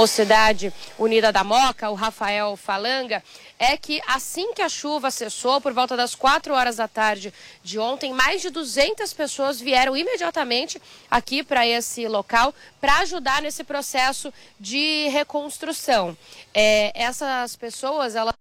Mocidade Unida da Moca, o Rafael Falanga, é que assim que a chuva cessou, por volta das 4 horas da tarde de ontem, mais de 200 pessoas vieram imediatamente aqui para esse local para ajudar nesse processo de reconstrução. É, essas pessoas, elas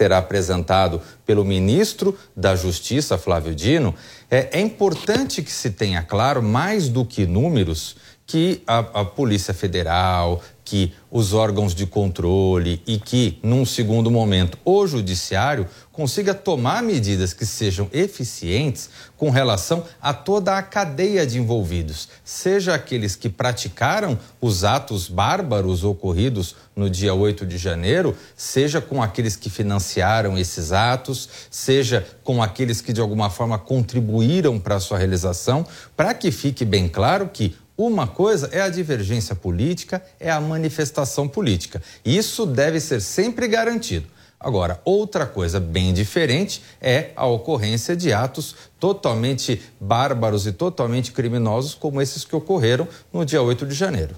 será apresentado pelo ministro da Justiça, Flávio Dino, é, é importante que se tenha claro, mais do que números, que a, a Polícia Federal, que os órgãos de controle e que, num segundo momento, o Judiciário consiga tomar medidas que sejam eficientes com relação a toda a cadeia de envolvidos, seja aqueles que praticaram os atos bárbaros ocorridos no dia 8 de janeiro, seja com aqueles que financiaram esses atos, seja com aqueles que de alguma forma contribuíram para a sua realização, para que fique bem claro que uma coisa é a divergência política, é a manifestação política. Isso deve ser sempre garantido. Agora, outra coisa bem diferente é a ocorrência de atos totalmente bárbaros e totalmente criminosos, como esses que ocorreram no dia 8 de janeiro.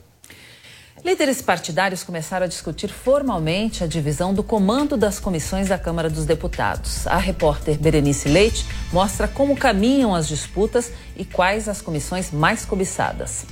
Líderes partidários começaram a discutir formalmente a divisão do comando das comissões da Câmara dos Deputados. A repórter Berenice Leite mostra como caminham as disputas e quais as comissões mais cobiçadas.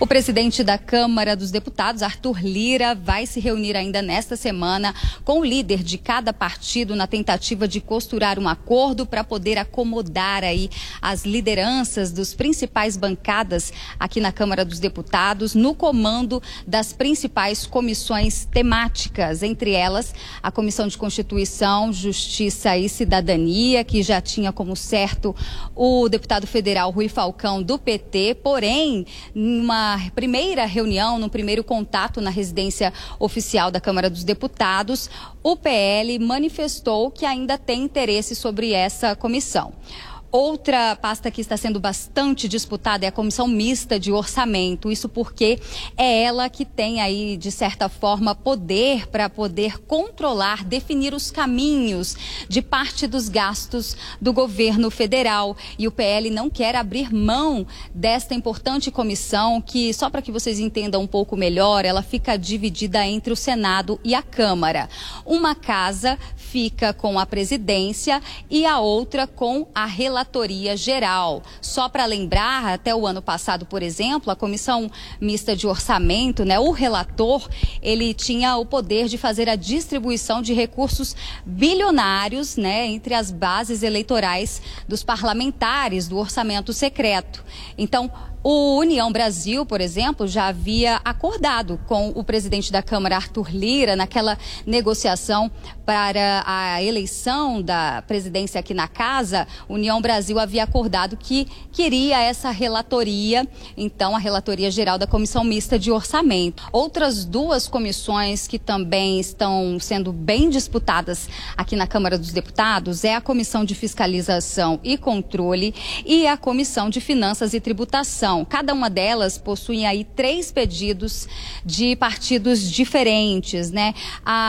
O presidente da Câmara dos Deputados, Arthur Lira, vai se reunir ainda nesta semana com o líder de cada partido na tentativa de costurar um acordo para poder acomodar aí as lideranças dos principais bancadas aqui na Câmara dos Deputados no comando das principais comissões temáticas, entre elas a Comissão de Constituição, Justiça e Cidadania, que já tinha como certo o deputado federal Rui Falcão do PT, porém, uma primeira reunião, no primeiro contato na residência oficial da Câmara dos Deputados, o PL manifestou que ainda tem interesse sobre essa comissão. Outra pasta que está sendo bastante disputada é a comissão mista de orçamento. Isso porque é ela que tem aí, de certa forma, poder para poder controlar, definir os caminhos de parte dos gastos do governo federal. E o PL não quer abrir mão desta importante comissão, que, só para que vocês entendam um pouco melhor, ela fica dividida entre o Senado e a Câmara. Uma casa fica com a presidência e a outra com a relatoria geral. Só para lembrar, até o ano passado, por exemplo, a comissão mista de orçamento, né, o relator, ele tinha o poder de fazer a distribuição de recursos bilionários, né, entre as bases eleitorais dos parlamentares do orçamento secreto. Então, o União Brasil, por exemplo, já havia acordado com o presidente da Câmara, Arthur Lira, naquela negociação para a eleição da presidência aqui na casa. União Brasil havia acordado que queria essa relatoria, então a relatoria geral da Comissão Mista de Orçamento. Outras duas comissões que também estão sendo bem disputadas aqui na Câmara dos Deputados é a Comissão de Fiscalização e Controle e a Comissão de Finanças e Tributação. Cada uma delas possui aí três pedidos de partidos diferentes, né?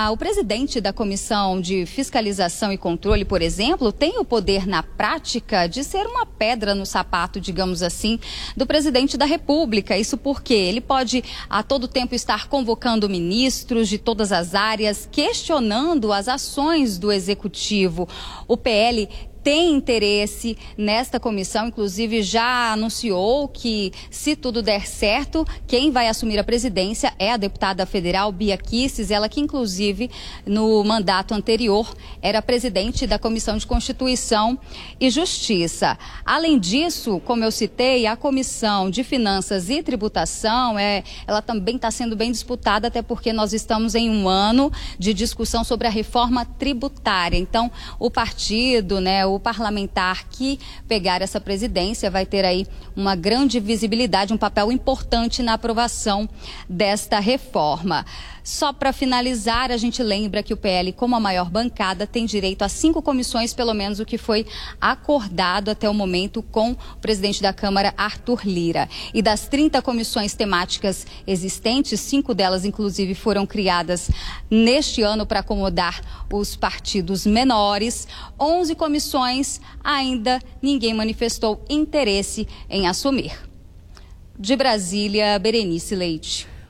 O presidente da Comissão de Fiscalização e Controle, por exemplo, tem o poder na prática de ser uma pedra no sapato, digamos assim, do presidente da República. Isso porque ele pode a todo tempo estar convocando ministros de todas as áreas, questionando as ações do executivo. O PL tem interesse nesta comissão, inclusive já anunciou que, se tudo der certo, quem vai assumir a presidência é a deputada federal Bia Kisses, ela que, inclusive, no mandato anterior, era presidente da Comissão de Constituição e Justiça. Além disso, como eu citei, a Comissão de Finanças e Tributação, é, ela também está sendo bem disputada, até porque nós estamos em um ano de discussão sobre a reforma tributária. Então, o partido, né, o o parlamentar que pegar essa presidência vai ter aí uma grande visibilidade, um papel importante na aprovação desta reforma. Só para finalizar, a gente lembra que o PL, como a maior bancada, tem direito a cinco comissões, pelo menos o que foi acordado até o momento com o presidente da Câmara, Arthur Lira. E das 30 comissões temáticas existentes, cinco delas, inclusive, foram criadas neste ano para acomodar os partidos menores. 11 comissões, ainda ninguém manifestou interesse em assumir. De Brasília, Berenice Leite.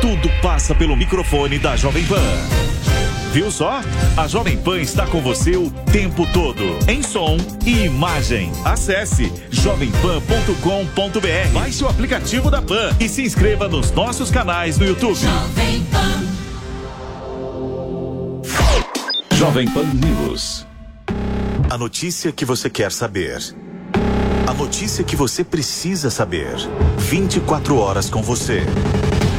tudo passa pelo microfone da Jovem Pan. Viu só? A Jovem Pan está com você o tempo todo, em som e imagem. Acesse jovempan.com.br. Baixe o aplicativo da Pan e se inscreva nos nossos canais no YouTube. Jovem Pan. Jovem Pan News. A notícia que você quer saber. A notícia que você precisa saber. 24 horas com você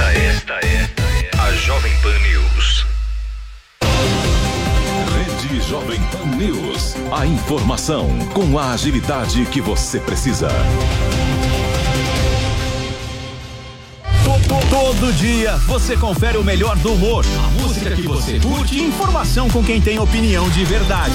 Esta, esta é a Jovem Pan News. Rede Jovem Pan News. A informação com a agilidade que você precisa. Todo dia você confere o melhor do humor, a música que você curte e informação com quem tem opinião de verdade.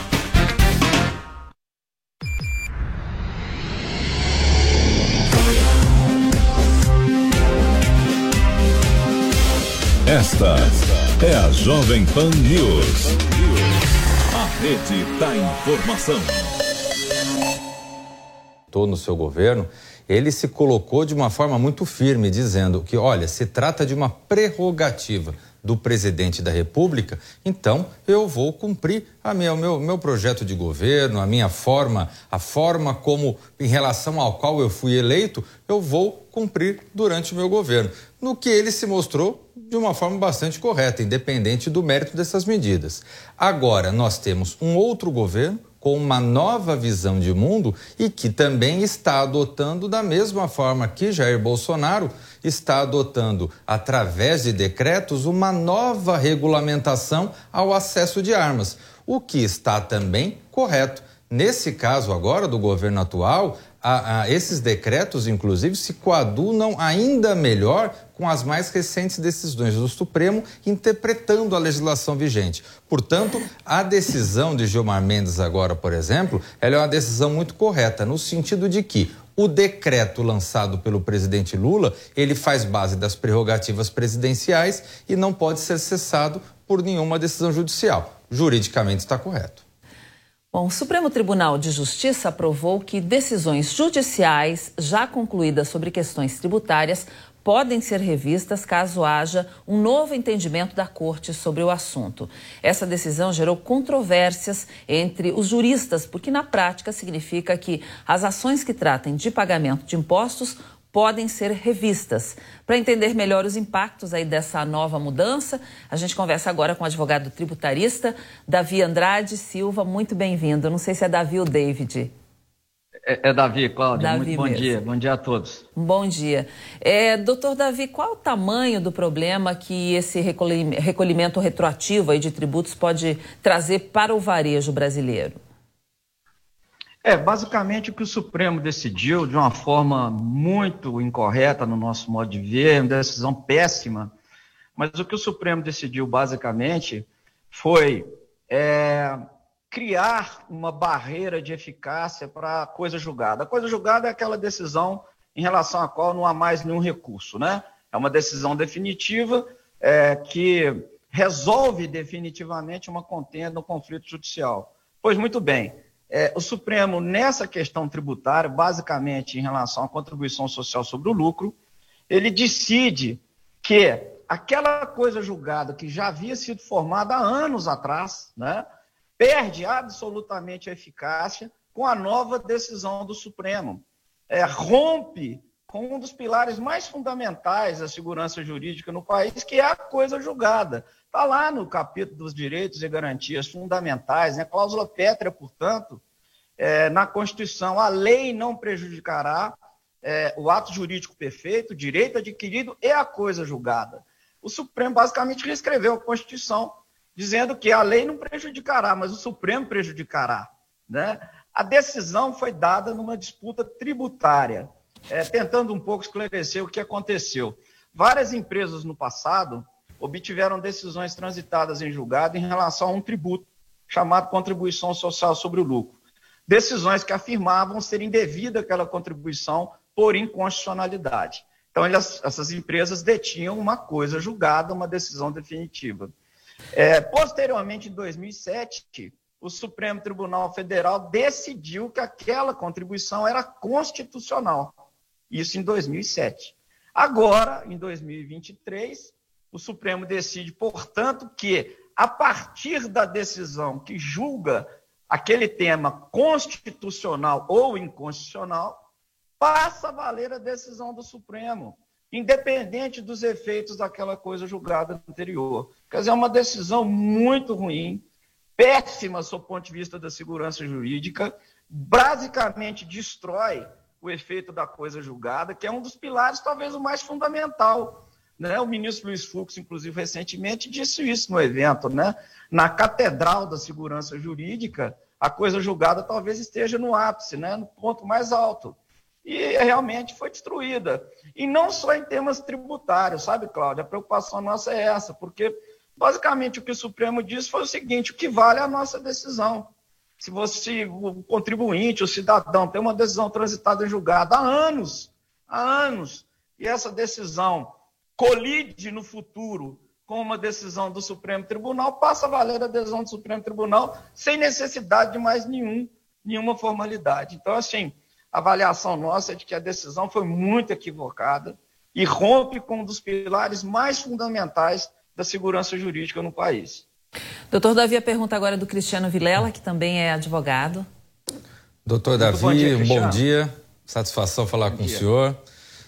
Esta é a Jovem Pan News. A rede da informação. Estou no seu governo, ele se colocou de uma forma muito firme, dizendo que, olha, se trata de uma prerrogativa do presidente da República, então eu vou cumprir a minha, o meu, meu projeto de governo, a minha forma, a forma como, em relação ao qual eu fui eleito, eu vou cumprir durante o meu governo. No que ele se mostrou de uma forma bastante correta, independente do mérito dessas medidas. Agora, nós temos um outro governo com uma nova visão de mundo e que também está adotando da mesma forma que Jair Bolsonaro está adotando, através de decretos, uma nova regulamentação ao acesso de armas, o que está também correto. Nesse caso agora do governo atual, a, a, esses decretos, inclusive, se coadunam ainda melhor com as mais recentes decisões do Supremo interpretando a legislação vigente. Portanto, a decisão de Gilmar Mendes agora, por exemplo, ela é uma decisão muito correta, no sentido de que o decreto lançado pelo presidente Lula, ele faz base das prerrogativas presidenciais e não pode ser cessado por nenhuma decisão judicial. Juridicamente está correto. Bom, o Supremo Tribunal de Justiça aprovou que decisões judiciais já concluídas sobre questões tributárias podem ser revistas caso haja um novo entendimento da Corte sobre o assunto. Essa decisão gerou controvérsias entre os juristas, porque na prática significa que as ações que tratem de pagamento de impostos podem ser revistas. Para entender melhor os impactos aí dessa nova mudança, a gente conversa agora com o advogado tributarista Davi Andrade Silva. Muito bem-vindo. Não sei se é Davi ou David. É, é Davi, Cláudia. Davi Muito bom mesmo. dia. Bom dia a todos. Bom dia. É, doutor Davi, qual o tamanho do problema que esse recolhimento retroativo aí de tributos pode trazer para o varejo brasileiro? É, basicamente o que o Supremo decidiu de uma forma muito incorreta no nosso modo de ver, uma decisão péssima, mas o que o Supremo decidiu basicamente foi é, criar uma barreira de eficácia para a coisa julgada. A coisa julgada é aquela decisão em relação à qual não há mais nenhum recurso, né? É uma decisão definitiva é, que resolve definitivamente uma contenda, um conflito judicial. Pois muito bem, é, o Supremo, nessa questão tributária, basicamente em relação à contribuição social sobre o lucro, ele decide que aquela coisa julgada que já havia sido formada há anos atrás, né? perde absolutamente a eficácia com a nova decisão do Supremo. É, rompe com um dos pilares mais fundamentais da segurança jurídica no país, que é a coisa julgada. Está lá no capítulo dos direitos e garantias fundamentais, né? cláusula pétrea, portanto, é, na Constituição, a lei não prejudicará é, o ato jurídico perfeito, o direito adquirido e a coisa julgada. O Supremo basicamente reescreveu a Constituição dizendo que a lei não prejudicará, mas o Supremo prejudicará. Né? A decisão foi dada numa disputa tributária, é, tentando um pouco esclarecer o que aconteceu. Várias empresas no passado obtiveram decisões transitadas em julgado em relação a um tributo chamado contribuição social sobre o lucro. Decisões que afirmavam ser indevida aquela contribuição por inconstitucionalidade. Então, elas, essas empresas detinham uma coisa julgada, uma decisão definitiva. É, posteriormente, em 2007, o Supremo Tribunal Federal decidiu que aquela contribuição era constitucional. Isso em 2007. Agora, em 2023, o Supremo decide, portanto, que a partir da decisão que julga aquele tema constitucional ou inconstitucional, passa a valer a decisão do Supremo independente dos efeitos daquela coisa julgada anterior. Quer dizer, é uma decisão muito ruim, péssima do ponto de vista da segurança jurídica, basicamente destrói o efeito da coisa julgada, que é um dos pilares, talvez o mais fundamental. Né? O ministro Luiz Fux, inclusive, recentemente disse isso no evento. Né? Na catedral da segurança jurídica, a coisa julgada talvez esteja no ápice, né? no ponto mais alto e realmente foi destruída. E não só em temas tributários, sabe, Cláudia? A preocupação nossa é essa, porque basicamente o que o Supremo disse foi o seguinte: o que vale é a nossa decisão. Se você, o contribuinte, o cidadão, tem uma decisão transitada em julgado há anos, há anos, e essa decisão colide no futuro com uma decisão do Supremo Tribunal, passa a valer a decisão do Supremo Tribunal sem necessidade de mais nenhum, nenhuma formalidade. Então, assim, a avaliação nossa é de que a decisão foi muito equivocada e rompe com um dos pilares mais fundamentais da segurança jurídica no país. Doutor Davi, a pergunta agora é do Cristiano Vilela, que também é advogado. Doutor Davi, bom dia, bom dia. Satisfação falar bom com dia. o senhor.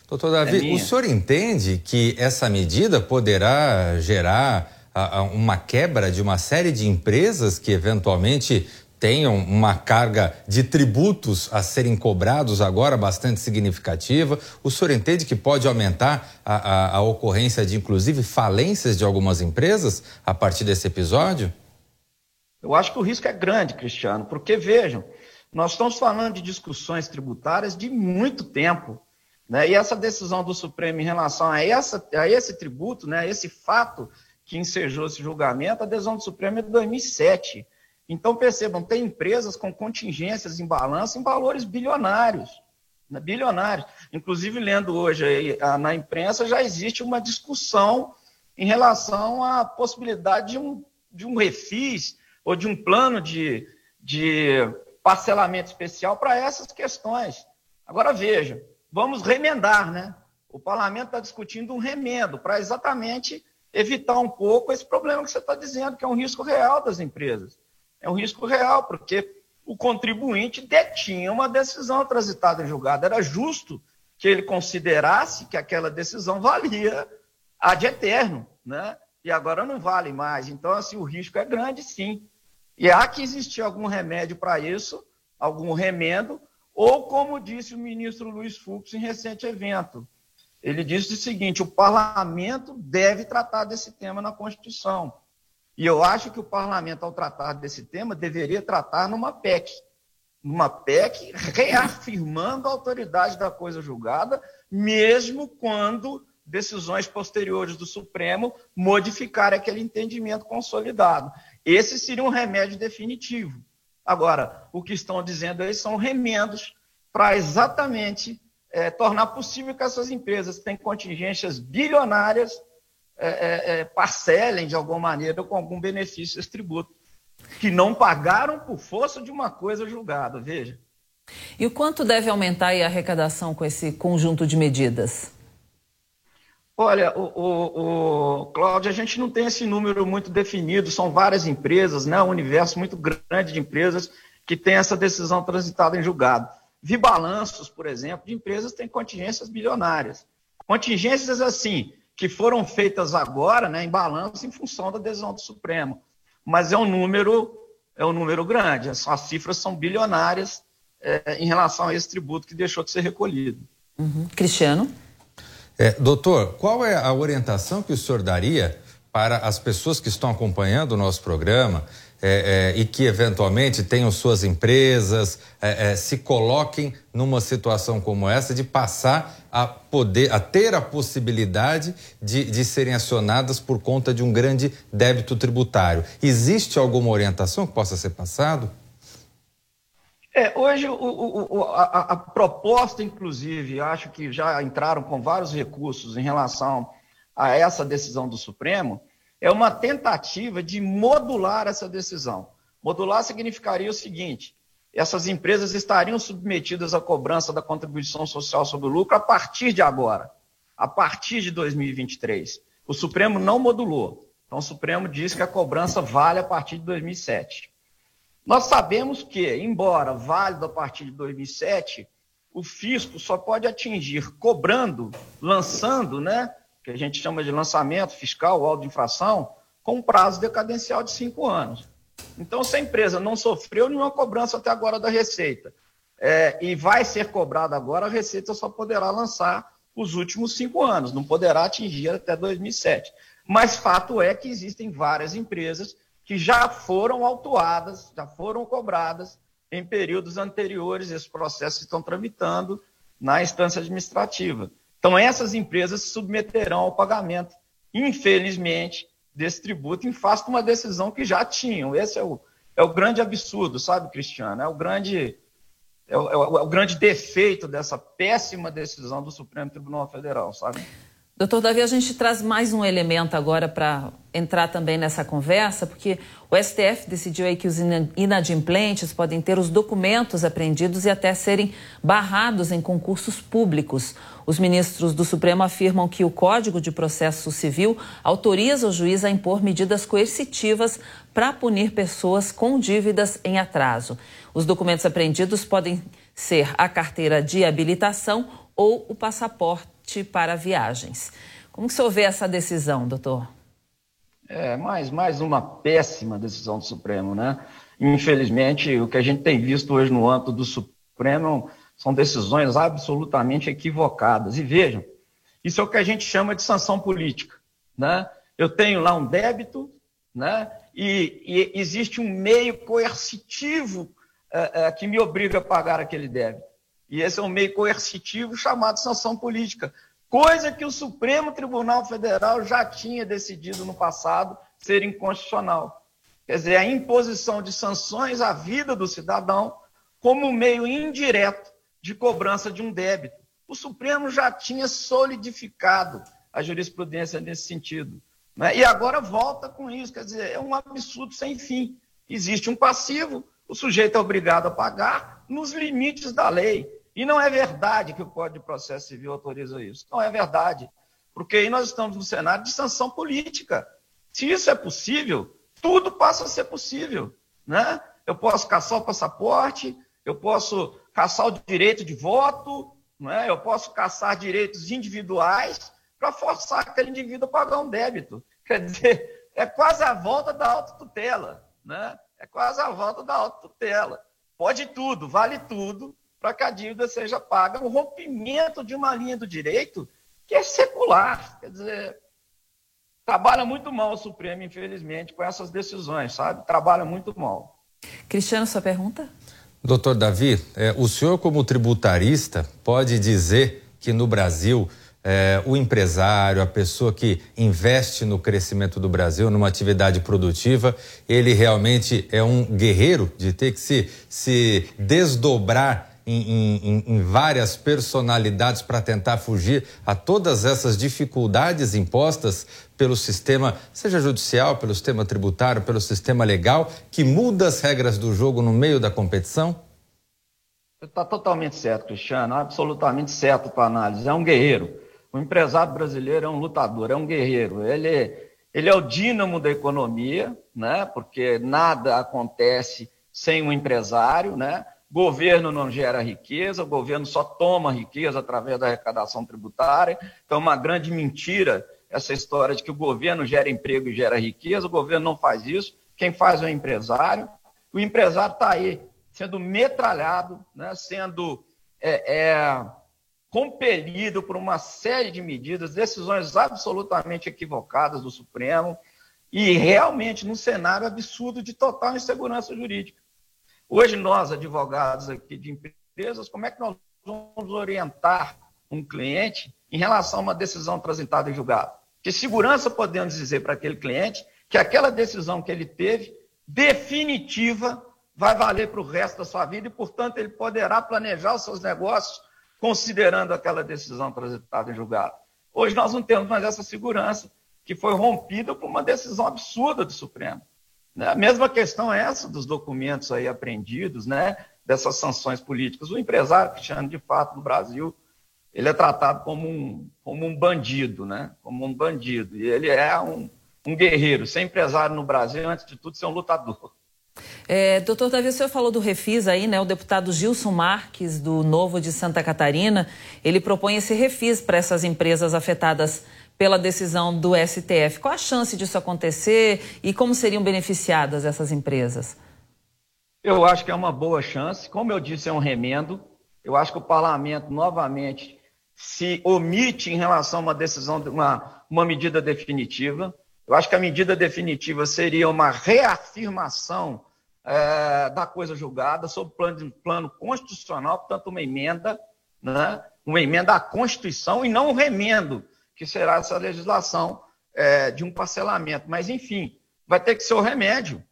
Doutor Davi, é o senhor entende que essa medida poderá gerar uma quebra de uma série de empresas que eventualmente tenham uma carga de tributos a serem cobrados agora bastante significativa. O senhor entende que pode aumentar a, a, a ocorrência de, inclusive, falências de algumas empresas a partir desse episódio? Eu acho que o risco é grande, Cristiano, porque vejam, nós estamos falando de discussões tributárias de muito tempo. Né? E essa decisão do Supremo em relação a, essa, a esse tributo, né, esse fato que ensejou esse julgamento, a decisão do Supremo é de 2007. Então, percebam, tem empresas com contingências em balanço em valores bilionários. Né, bilionários. Inclusive, lendo hoje aí, na imprensa, já existe uma discussão em relação à possibilidade de um, de um refis ou de um plano de, de parcelamento especial para essas questões. Agora, veja, vamos remendar, né? O parlamento está discutindo um remendo para exatamente evitar um pouco esse problema que você está dizendo, que é um risco real das empresas é um risco real, porque o contribuinte detinha uma decisão transitada em julgado. Era justo que ele considerasse que aquela decisão valia ad eterno, né? E agora não vale mais. Então, assim, o risco é grande, sim. E há que existir algum remédio para isso, algum remendo, ou como disse o ministro Luiz Fux em recente evento, ele disse o seguinte: o parlamento deve tratar desse tema na Constituição. E eu acho que o parlamento, ao tratar desse tema, deveria tratar numa PEC. Numa PEC reafirmando a autoridade da coisa julgada, mesmo quando decisões posteriores do Supremo modificarem aquele entendimento consolidado. Esse seria um remédio definitivo. Agora, o que estão dizendo aí são remendos para exatamente é, tornar possível que essas empresas que têm contingências bilionárias é, é, é, parcelem de alguma maneira com algum benefício esse tributo, que não pagaram por força de uma coisa julgada, veja. E o quanto deve aumentar a arrecadação com esse conjunto de medidas? Olha, o, o, o Cláudio, a gente não tem esse número muito definido, são várias empresas, né? um universo muito grande de empresas que tem essa decisão transitada em julgado. Vi balanços, por exemplo, de empresas que têm contingências bilionárias. Contingências assim, que foram feitas agora né, em balanço em função da decisão do Supremo. Mas é um número, é um número grande, as, as cifras são bilionárias é, em relação a esse tributo que deixou de ser recolhido. Uhum. Cristiano? É, doutor, qual é a orientação que o senhor daria para as pessoas que estão acompanhando o nosso programa é, é, e que eventualmente tenham suas empresas, é, é, se coloquem numa situação como essa de passar a poder, a ter a possibilidade de, de serem acionadas por conta de um grande débito tributário. Existe alguma orientação que possa ser passado? É, hoje o, o, a, a, proposta, inclusive, acho que já entraram com vários recursos em relação a essa decisão do Supremo, é uma tentativa de modular essa decisão. Modular significaria o seguinte: essas empresas estariam submetidas à cobrança da contribuição social sobre o lucro a partir de agora, a partir de 2023. O Supremo não modulou. Então, o Supremo diz que a cobrança vale a partir de 2007. Nós sabemos que, embora válido a partir de 2007, o fisco só pode atingir cobrando, lançando, né, que a gente chama de lançamento fiscal ou de infração, com um prazo decadencial de cinco anos. Então, se a empresa não sofreu nenhuma cobrança até agora da Receita é, e vai ser cobrada agora, a Receita só poderá lançar os últimos cinco anos, não poderá atingir até 2007. Mas fato é que existem várias empresas que já foram autuadas, já foram cobradas em períodos anteriores, esses processos estão tramitando na instância administrativa. Então, essas empresas se submeterão ao pagamento, infelizmente, desse tributo em face de uma decisão que já tinham. Esse é o, é o grande absurdo, sabe, Cristiano? É o grande, é o, é o, é o grande defeito dessa péssima decisão do Supremo Tribunal Federal, sabe? Doutor Davi, a gente traz mais um elemento agora para entrar também nessa conversa, porque o STF decidiu aí que os inadimplentes podem ter os documentos apreendidos e até serem barrados em concursos públicos. Os ministros do Supremo afirmam que o Código de Processo Civil autoriza o juiz a impor medidas coercitivas para punir pessoas com dívidas em atraso. Os documentos apreendidos podem ser a carteira de habilitação ou o passaporte para viagens. Como que o senhor vê essa decisão, doutor? É, mais, mais uma péssima decisão do Supremo, né? Infelizmente, o que a gente tem visto hoje no âmbito do Supremo são decisões absolutamente equivocadas. E vejam, isso é o que a gente chama de sanção política, né? Eu tenho lá um débito, né? E, e existe um meio coercitivo é, é, que me obriga a pagar aquele débito. E esse é um meio coercitivo chamado sanção política, coisa que o Supremo Tribunal Federal já tinha decidido no passado ser inconstitucional. Quer dizer, a imposição de sanções à vida do cidadão como meio indireto de cobrança de um débito. O Supremo já tinha solidificado a jurisprudência nesse sentido. Né? E agora volta com isso, quer dizer, é um absurdo sem fim. Existe um passivo, o sujeito é obrigado a pagar nos limites da lei. E não é verdade que o Código de Processo Civil autoriza isso. Não é verdade. Porque aí nós estamos no cenário de sanção política. Se isso é possível, tudo passa a ser possível. Né? Eu posso caçar o passaporte, eu posso caçar o direito de voto, Não é? Eu posso caçar direitos individuais para forçar aquele indivíduo a pagar um débito. Quer dizer, é quase a volta da autotutela. Né? É quase a volta da autotutela. Pode tudo, vale tudo, para que a dívida seja paga. Um rompimento de uma linha do direito que é secular. Quer dizer, trabalha muito mal o Supremo, infelizmente, com essas decisões, sabe? Trabalha muito mal. Cristiano, sua pergunta? Doutor Davi, é, o senhor, como tributarista, pode dizer que no Brasil é, o empresário, a pessoa que investe no crescimento do Brasil, numa atividade produtiva, ele realmente é um guerreiro de ter que se, se desdobrar em, em, em várias personalidades para tentar fugir a todas essas dificuldades impostas pelo sistema, seja judicial, pelo sistema tributário, pelo sistema legal, que muda as regras do jogo no meio da competição? Está totalmente certo, Cristiano, absolutamente certo para análise. É um guerreiro. O empresário brasileiro é um lutador, é um guerreiro. Ele, ele é o dínamo da economia, né? porque nada acontece sem um empresário, né? Governo não gera riqueza, o governo só toma riqueza através da arrecadação tributária. Então, é uma grande mentira essa história de que o governo gera emprego e gera riqueza. O governo não faz isso. Quem faz é o empresário. O empresário está aí sendo metralhado, né, sendo é, é, compelido por uma série de medidas, decisões absolutamente equivocadas do Supremo e realmente num cenário absurdo de total insegurança jurídica. Hoje, nós, advogados aqui de empresas, como é que nós vamos orientar um cliente em relação a uma decisão transitada em julgado? Que segurança podemos dizer para aquele cliente que aquela decisão que ele teve, definitiva, vai valer para o resto da sua vida e, portanto, ele poderá planejar os seus negócios considerando aquela decisão transitada em julgado. Hoje nós não temos mais essa segurança, que foi rompida por uma decisão absurda do Supremo. A mesma questão é essa dos documentos aí apreendidos, né? dessas sanções políticas. O empresário Cristiano, de fato, no Brasil, ele é tratado como um, como um bandido, né? como um bandido. E ele é um, um guerreiro. Ser empresário no Brasil, antes de tudo, ser um lutador. É, doutor Davi, o senhor falou do refis aí, né? O deputado Gilson Marques, do Novo de Santa Catarina, ele propõe esse refis para essas empresas afetadas pela decisão do STF. Qual a chance disso acontecer e como seriam beneficiadas essas empresas? Eu acho que é uma boa chance. Como eu disse, é um remendo. Eu acho que o parlamento, novamente, se omite em relação a uma decisão, uma, uma medida definitiva. Eu acho que a medida definitiva seria uma reafirmação é, da coisa julgada sob plano, plano constitucional, portanto, uma emenda, né? uma emenda à Constituição e não um remendo que será essa legislação é, de um parcelamento. Mas, enfim, vai ter que ser o remédio,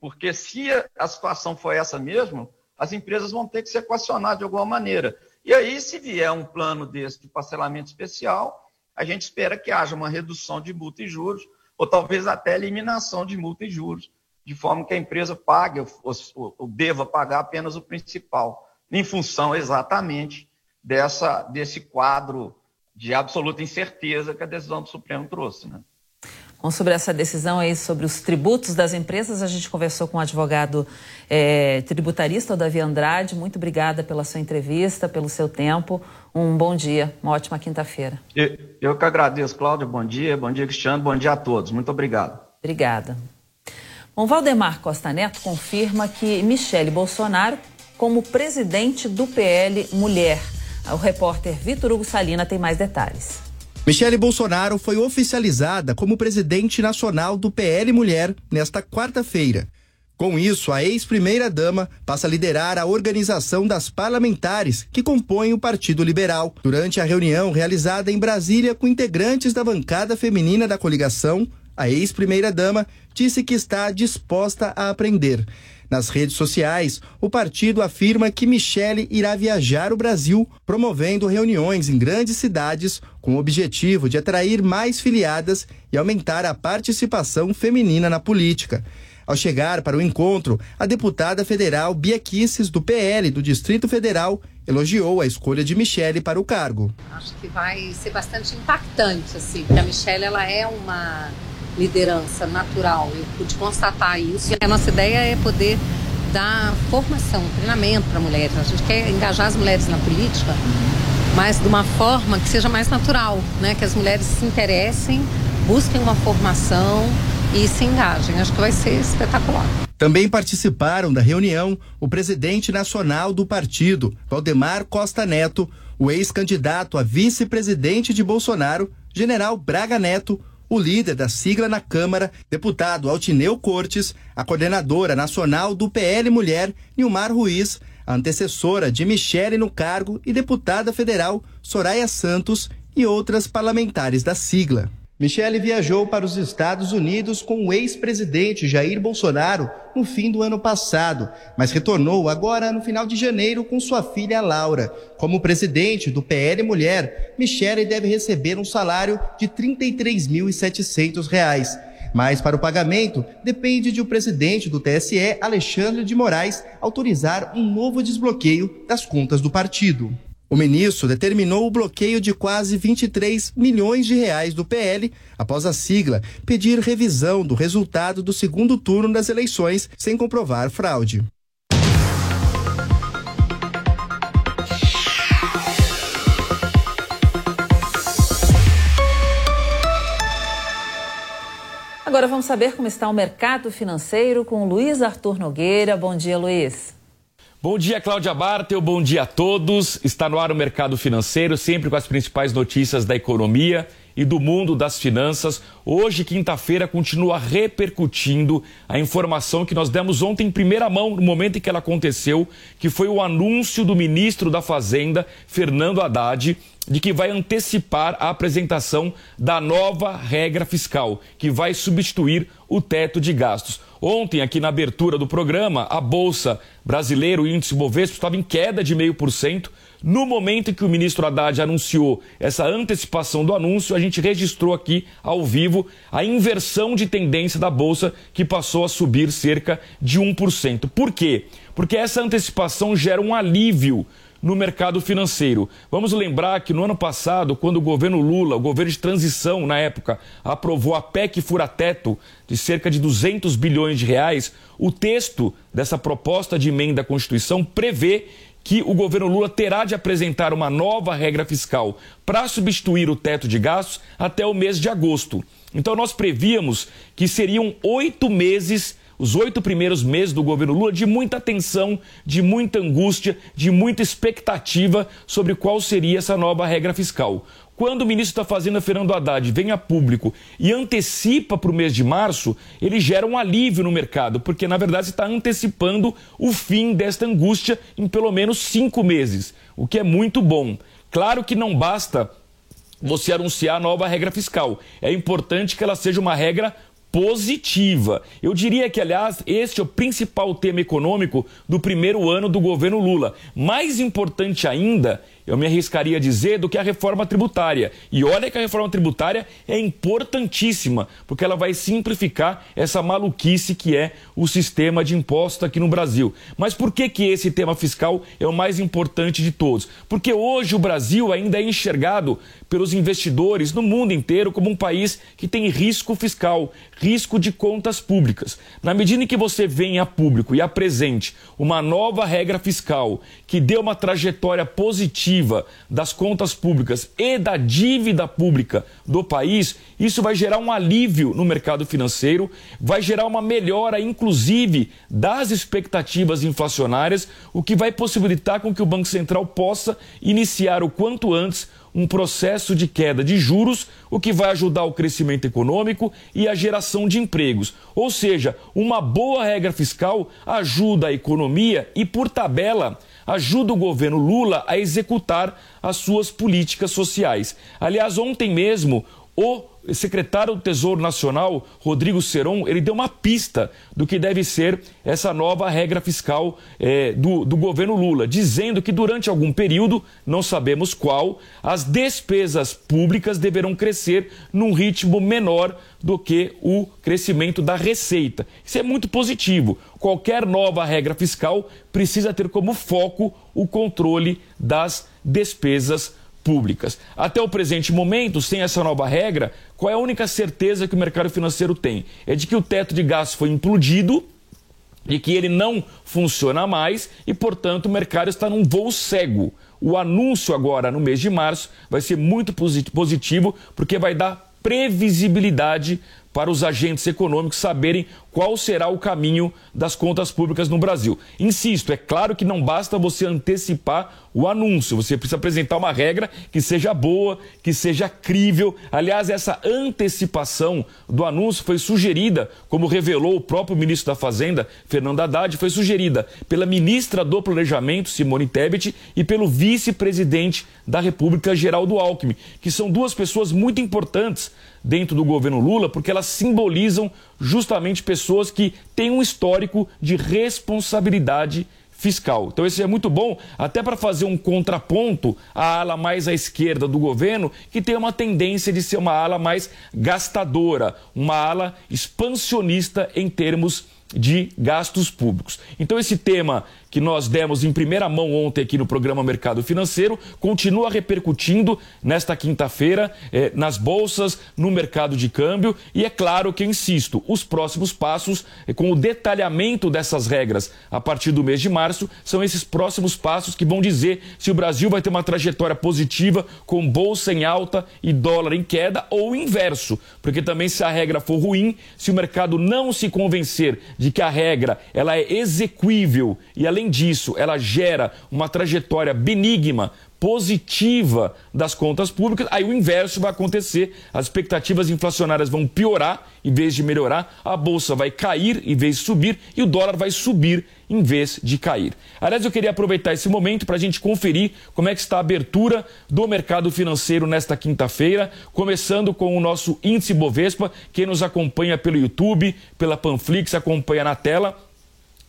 porque se a situação for essa mesmo, as empresas vão ter que se equacionar de alguma maneira. E aí, se vier um plano desse de parcelamento especial, a gente espera que haja uma redução de multa e juros, ou talvez até eliminação de multa e juros, de forma que a empresa pague ou, ou deva pagar apenas o principal, em função exatamente dessa, desse quadro de absoluta incerteza que a decisão do Supremo trouxe. Né? Bom, sobre essa decisão aí, sobre os tributos das empresas, a gente conversou com o advogado é, tributarista, o Davi Andrade. Muito obrigada pela sua entrevista, pelo seu tempo. Um bom dia, uma ótima quinta-feira. Eu, eu que agradeço, Cláudio. Bom dia, bom dia, Cristiano. Bom dia a todos. Muito obrigado. Obrigada. Bom, Valdemar Costa Neto confirma que Michele Bolsonaro, como presidente do PL Mulher, o repórter Vitor Hugo Salina tem mais detalhes. Michele Bolsonaro foi oficializada como presidente nacional do PL Mulher nesta quarta-feira. Com isso, a ex-primeira-dama passa a liderar a organização das parlamentares que compõem o Partido Liberal. Durante a reunião realizada em Brasília com integrantes da bancada feminina da coligação, a ex-primeira-dama disse que está disposta a aprender. Nas redes sociais, o partido afirma que Michele irá viajar o Brasil, promovendo reuniões em grandes cidades com o objetivo de atrair mais filiadas e aumentar a participação feminina na política. Ao chegar para o encontro, a deputada federal Bia Kisses, do PL do Distrito Federal, elogiou a escolha de Michele para o cargo. Acho que vai ser bastante impactante, assim, porque a Michele ela é uma liderança natural. Eu pude constatar isso. E a nossa ideia é poder dar formação, treinamento para mulheres. A gente quer engajar as mulheres na política mas de uma forma que seja mais natural, né? Que as mulheres se interessem, busquem uma formação e se engajem. Acho que vai ser espetacular. Também participaram da reunião o presidente nacional do partido, Valdemar Costa Neto, o ex-candidato a vice-presidente de Bolsonaro, general Braga Neto, o líder da sigla na Câmara, deputado Altineu Cortes, a coordenadora nacional do PL Mulher, Nilmar Ruiz, a antecessora de Michele no cargo e deputada federal Soraya Santos e outras parlamentares da sigla. Michele viajou para os Estados Unidos com o ex-presidente Jair Bolsonaro no fim do ano passado, mas retornou agora no final de janeiro com sua filha Laura. Como presidente do PL Mulher, Michele deve receber um salário de R$ 33.700. Mas para o pagamento, depende de o presidente do TSE, Alexandre de Moraes, autorizar um novo desbloqueio das contas do partido. O ministro determinou o bloqueio de quase 23 milhões de reais do PL após a sigla pedir revisão do resultado do segundo turno das eleições sem comprovar fraude. Agora vamos saber como está o mercado financeiro com Luiz Arthur Nogueira. Bom dia, Luiz. Bom dia, Cláudia Bartel. Bom dia a todos. Está no ar o mercado financeiro, sempre com as principais notícias da economia e do mundo das finanças. Hoje, quinta-feira, continua repercutindo a informação que nós demos ontem em primeira mão, no momento em que ela aconteceu, que foi o anúncio do ministro da Fazenda, Fernando Haddad, de que vai antecipar a apresentação da nova regra fiscal, que vai substituir o teto de gastos. Ontem, aqui na abertura do programa, a Bolsa Brasileira, o índice Bovespa, estava em queda de 0,5%. No momento em que o ministro Haddad anunciou essa antecipação do anúncio, a gente registrou aqui ao vivo a inversão de tendência da Bolsa, que passou a subir cerca de 1%. Por quê? Porque essa antecipação gera um alívio no mercado financeiro. Vamos lembrar que no ano passado, quando o governo Lula, o governo de transição na época, aprovou a PEC fura-teto de cerca de 200 bilhões de reais, o texto dessa proposta de emenda à Constituição prevê que o governo Lula terá de apresentar uma nova regra fiscal para substituir o teto de gastos até o mês de agosto. Então nós prevíamos que seriam oito meses os oito primeiros meses do governo Lula de muita tensão, de muita angústia, de muita expectativa sobre qual seria essa nova regra fiscal. Quando o ministro da Fazenda, Fernando Haddad, vem a público e antecipa para o mês de março, ele gera um alívio no mercado, porque na verdade está antecipando o fim desta angústia em pelo menos cinco meses, o que é muito bom. Claro que não basta você anunciar a nova regra fiscal. É importante que ela seja uma regra positiva. Eu diria que, aliás, este é o principal tema econômico do primeiro ano do governo Lula. Mais importante ainda eu me arriscaria a dizer, do que a reforma tributária. E olha que a reforma tributária é importantíssima, porque ela vai simplificar essa maluquice que é o sistema de impostos aqui no Brasil. Mas por que, que esse tema fiscal é o mais importante de todos? Porque hoje o Brasil ainda é enxergado pelos investidores no mundo inteiro como um país que tem risco fiscal, risco de contas públicas. Na medida em que você vem a público e apresente uma nova regra fiscal que dê uma trajetória positiva, das contas públicas e da dívida pública do país, isso vai gerar um alívio no mercado financeiro, vai gerar uma melhora, inclusive, das expectativas inflacionárias, o que vai possibilitar com que o Banco Central possa iniciar o quanto antes um processo de queda de juros, o que vai ajudar o crescimento econômico e a geração de empregos. Ou seja, uma boa regra fiscal ajuda a economia e, por tabela, ajuda o governo Lula a executar as suas políticas sociais. Aliás, ontem mesmo, o secretário do Tesouro Nacional, Rodrigo Seron, ele deu uma pista do que deve ser essa nova regra fiscal é, do, do governo Lula, dizendo que durante algum período, não sabemos qual, as despesas públicas deverão crescer num ritmo menor do que o crescimento da receita. Isso é muito positivo. Qualquer nova regra fiscal precisa ter como foco o controle das despesas públicas. Até o presente momento, sem essa nova regra, qual é a única certeza que o mercado financeiro tem? É de que o teto de gastos foi implodido de que ele não funciona mais e, portanto, o mercado está num voo cego. O anúncio agora, no mês de março, vai ser muito positivo, porque vai dar previsibilidade para os agentes econômicos saberem qual será o caminho das contas públicas no Brasil. Insisto, é claro que não basta você antecipar o anúncio, você precisa apresentar uma regra que seja boa, que seja crível. Aliás, essa antecipação do anúncio foi sugerida, como revelou o próprio ministro da Fazenda, Fernando Haddad, foi sugerida pela ministra do Planejamento, Simone Tebet, e pelo vice-presidente da República, Geraldo Alckmin, que são duas pessoas muito importantes dentro do governo Lula, porque elas simbolizam justamente pessoas que têm um histórico de responsabilidade fiscal. Então isso é muito bom até para fazer um contraponto à ala mais à esquerda do governo, que tem uma tendência de ser uma ala mais gastadora, uma ala expansionista em termos de gastos públicos. Então esse tema que nós demos em primeira mão ontem aqui no programa Mercado Financeiro, continua repercutindo nesta quinta-feira eh, nas bolsas, no mercado de câmbio. E é claro que, insisto, os próximos passos, eh, com o detalhamento dessas regras a partir do mês de março, são esses próximos passos que vão dizer se o Brasil vai ter uma trajetória positiva com bolsa em alta e dólar em queda ou o inverso. Porque também se a regra for ruim, se o mercado não se convencer de que a regra ela é execuível e além além disso, ela gera uma trajetória benigna, positiva das contas públicas, aí o inverso vai acontecer. As expectativas inflacionárias vão piorar em vez de melhorar, a bolsa vai cair em vez de subir e o dólar vai subir em vez de cair. Aliás, eu queria aproveitar esse momento para a gente conferir como é que está a abertura do mercado financeiro nesta quinta-feira, começando com o nosso índice Bovespa. Quem nos acompanha pelo YouTube, pela Panflix, acompanha na tela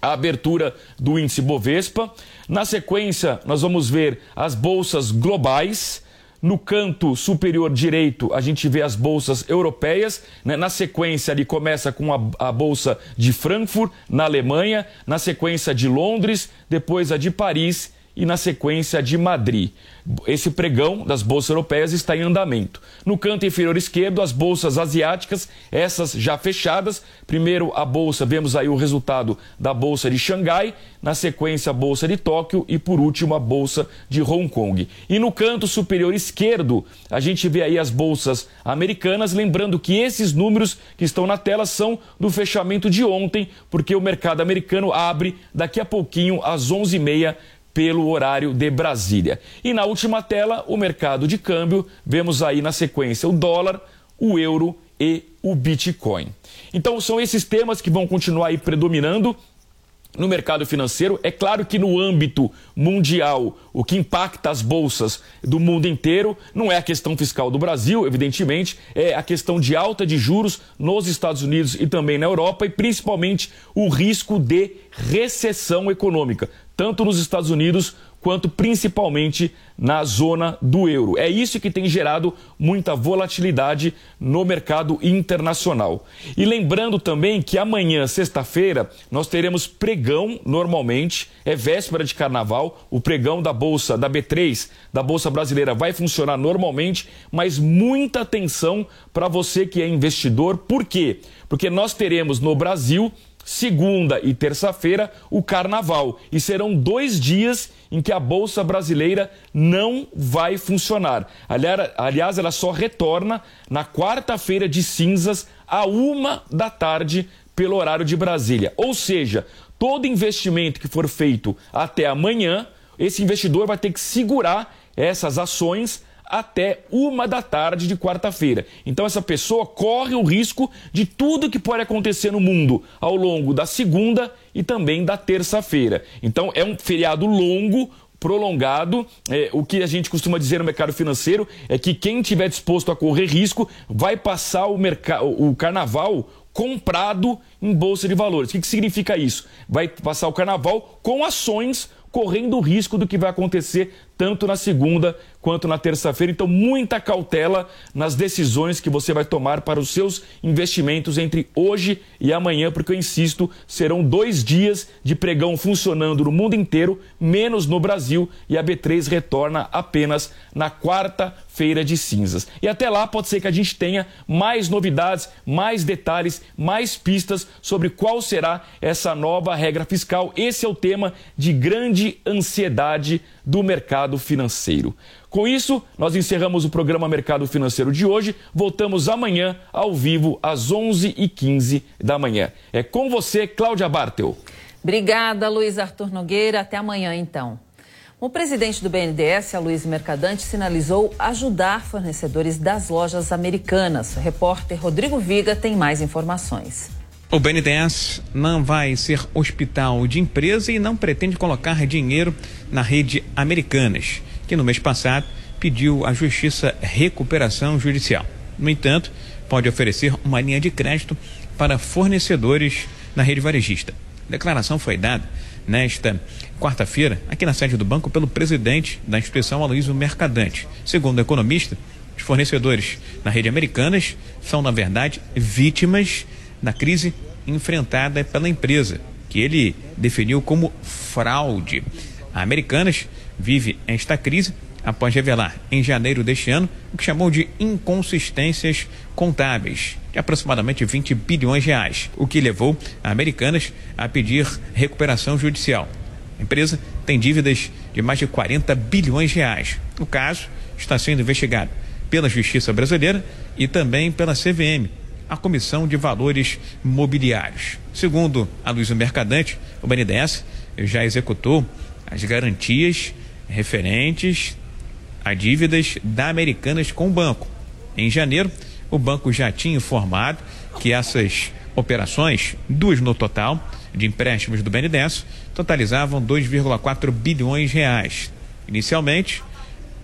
a abertura do índice Bovespa. Na sequência, nós vamos ver as bolsas globais. No canto superior direito, a gente vê as bolsas europeias. Né? Na sequência, ele começa com a, a, bolsa de Frankfurt, na Alemanha. Na sequência, de Londres. Depois, a de Paris. E na sequência, de Madrid esse pregão das bolsas europeias está em andamento. No canto inferior esquerdo, as bolsas asiáticas, essas já fechadas. Primeiro a bolsa, vemos aí o resultado da bolsa de Xangai, na sequência a bolsa de Tóquio e por último a bolsa de Hong Kong. E no canto superior esquerdo, a gente vê aí as bolsas americanas, lembrando que esses números que estão na tela são do fechamento de ontem, porque o mercado americano abre daqui a pouquinho às 11h30 pelo horário de Brasília. E na última tela, o mercado de câmbio, vemos aí na sequência o dólar, o euro e o Bitcoin. Então são esses temas que vão continuar aí predominando no mercado financeiro. É claro que no âmbito mundial, o que impacta as bolsas do mundo inteiro não é a questão fiscal do Brasil, evidentemente, é a questão de alta de juros nos Estados Unidos e também na Europa e principalmente o risco de recessão econômica tanto nos Estados Unidos quanto principalmente na zona do euro. É isso que tem gerado muita volatilidade no mercado internacional. E lembrando também que amanhã, sexta-feira, nós teremos pregão normalmente, é véspera de carnaval, o pregão da bolsa da B3, da bolsa brasileira vai funcionar normalmente, mas muita atenção para você que é investidor. Por quê? Porque nós teremos no Brasil segunda e terça-feira, o carnaval. E serão dois dias em que a Bolsa Brasileira não vai funcionar. Aliás, ela só retorna na quarta-feira de cinzas, a uma da tarde, pelo horário de Brasília. Ou seja, todo investimento que for feito até amanhã, esse investidor vai ter que segurar essas ações até uma da tarde de quarta-feira. Então essa pessoa corre o risco de tudo que pode acontecer no mundo ao longo da segunda e também da terça-feira. Então é um feriado longo, prolongado. É, o que a gente costuma dizer no mercado financeiro é que quem tiver disposto a correr risco vai passar o, o carnaval comprado em bolsa de valores. O que, que significa isso? Vai passar o carnaval com ações correndo o risco do que vai acontecer tanto na segunda quanto na terça-feira. Então, muita cautela nas decisões que você vai tomar para os seus investimentos entre hoje e amanhã, porque eu insisto, serão dois dias de pregão funcionando no mundo inteiro, menos no Brasil, e a B3 retorna apenas na quarta-feira de cinzas. E até lá pode ser que a gente tenha mais novidades, mais detalhes, mais pistas sobre qual será essa nova regra fiscal. Esse é o tema de grande ansiedade do mercado financeiro. Com isso, nós encerramos o programa Mercado Financeiro de hoje. Voltamos amanhã, ao vivo, às 11h15 da manhã. É com você, Cláudia Bartel. Obrigada, Luiz Arthur Nogueira. Até amanhã, então. O presidente do BNDES, Aloysio Mercadante, sinalizou ajudar fornecedores das lojas americanas. O repórter Rodrigo Viga tem mais informações. O BNDES não vai ser hospital de empresa e não pretende colocar dinheiro na rede Americanas, que no mês passado pediu à Justiça recuperação judicial. No entanto, pode oferecer uma linha de crédito para fornecedores na rede varejista. A declaração foi dada nesta quarta-feira, aqui na sede do banco, pelo presidente da instituição, Aloysio Mercadante. Segundo o economista, os fornecedores na rede Americanas são, na verdade, vítimas da crise enfrentada pela empresa, que ele definiu como fraude. A Americanas vive esta crise após revelar em janeiro deste ano o que chamou de inconsistências contábeis de aproximadamente 20 bilhões de reais, o que levou a Americanas a pedir recuperação judicial. A empresa tem dívidas de mais de 40 bilhões de reais. O caso está sendo investigado pela Justiça Brasileira e também pela CVM, a Comissão de Valores Mobiliários. Segundo a Luiz Mercadante, o BNDES já executou as garantias referentes a dívidas da Americanas com o banco. Em janeiro, o banco já tinha informado que essas operações, duas no total, de empréstimos do BNDES, totalizavam 2,4 bilhões reais. Inicialmente,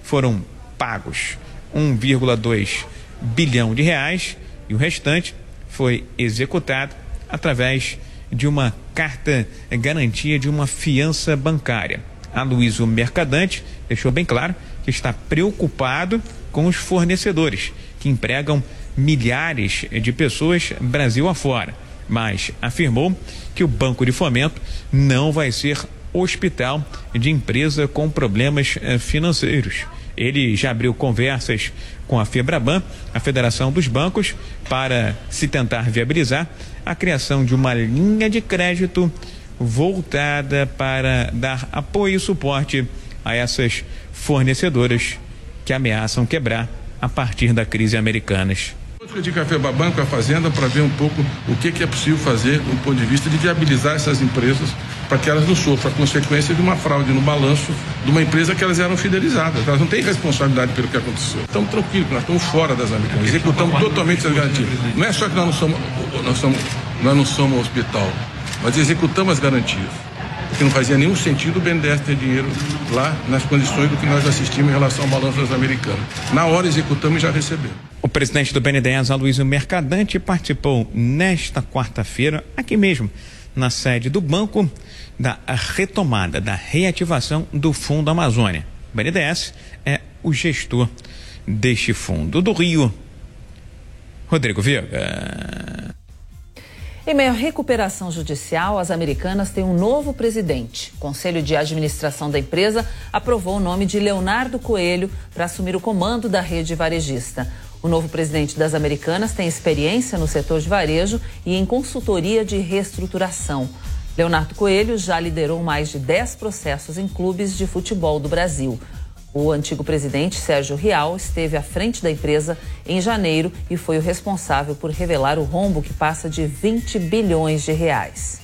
foram pagos 1,2 bilhão de reais e o restante foi executado através de uma carta garantia de uma fiança bancária. A Luísio Mercadante deixou bem claro que está preocupado com os fornecedores, que empregam milhares de pessoas Brasil afora, mas afirmou que o Banco de Fomento não vai ser hospital de empresa com problemas eh, financeiros. Ele já abriu conversas com a Febraban, a Federação dos Bancos, para se tentar viabilizar a criação de uma linha de crédito voltada para dar apoio e suporte a essas fornecedoras que ameaçam quebrar a partir da crise americanas. De Café Babanco a Fazenda para ver um pouco o que, que é possível fazer do ponto de vista de viabilizar essas empresas para que elas não sofram a consequência de uma fraude no balanço de uma empresa que elas eram fidelizadas. Elas não têm responsabilidade pelo que aconteceu. Estamos tranquilos, nós estamos fora das americanas, executamos totalmente as garantias. Não é só que nós não somos, nós somos, nós não somos hospital, nós executamos as garantias. Porque não fazia nenhum sentido o BNDES ter dinheiro lá nas condições do que nós assistimos em relação ao balanço das americanas. Na hora executamos e já recebemos. O presidente do BNDES, Aloysio Mercadante, participou nesta quarta-feira, aqui mesmo, na sede do banco, da retomada, da reativação do Fundo Amazônia. O BNDES é o gestor deste fundo do Rio. Rodrigo Viga. Em meio à recuperação judicial, as americanas têm um novo presidente. O Conselho de Administração da empresa aprovou o nome de Leonardo Coelho para assumir o comando da rede varejista. O novo presidente das americanas tem experiência no setor de varejo e em consultoria de reestruturação. Leonardo Coelho já liderou mais de 10 processos em clubes de futebol do Brasil. O antigo presidente Sérgio Rial esteve à frente da empresa em janeiro e foi o responsável por revelar o rombo que passa de 20 bilhões de reais.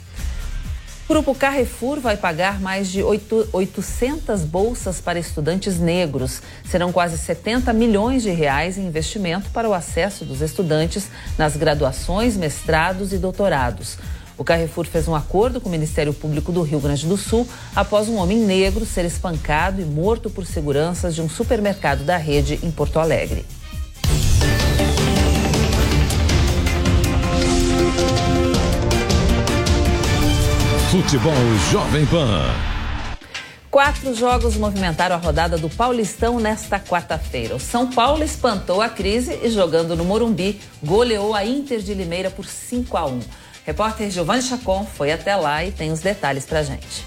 O grupo Carrefour vai pagar mais de 800 bolsas para estudantes negros. Serão quase 70 milhões de reais em investimento para o acesso dos estudantes nas graduações, mestrados e doutorados. O Carrefour fez um acordo com o Ministério Público do Rio Grande do Sul após um homem negro ser espancado e morto por seguranças de um supermercado da rede em Porto Alegre. Futebol Jovem Pan. Quatro jogos movimentaram a rodada do Paulistão nesta quarta-feira. O São Paulo espantou a crise e, jogando no Morumbi, goleou a Inter de Limeira por 5 a 1. Repórter Giovanni Chacon foi até lá e tem os detalhes pra gente.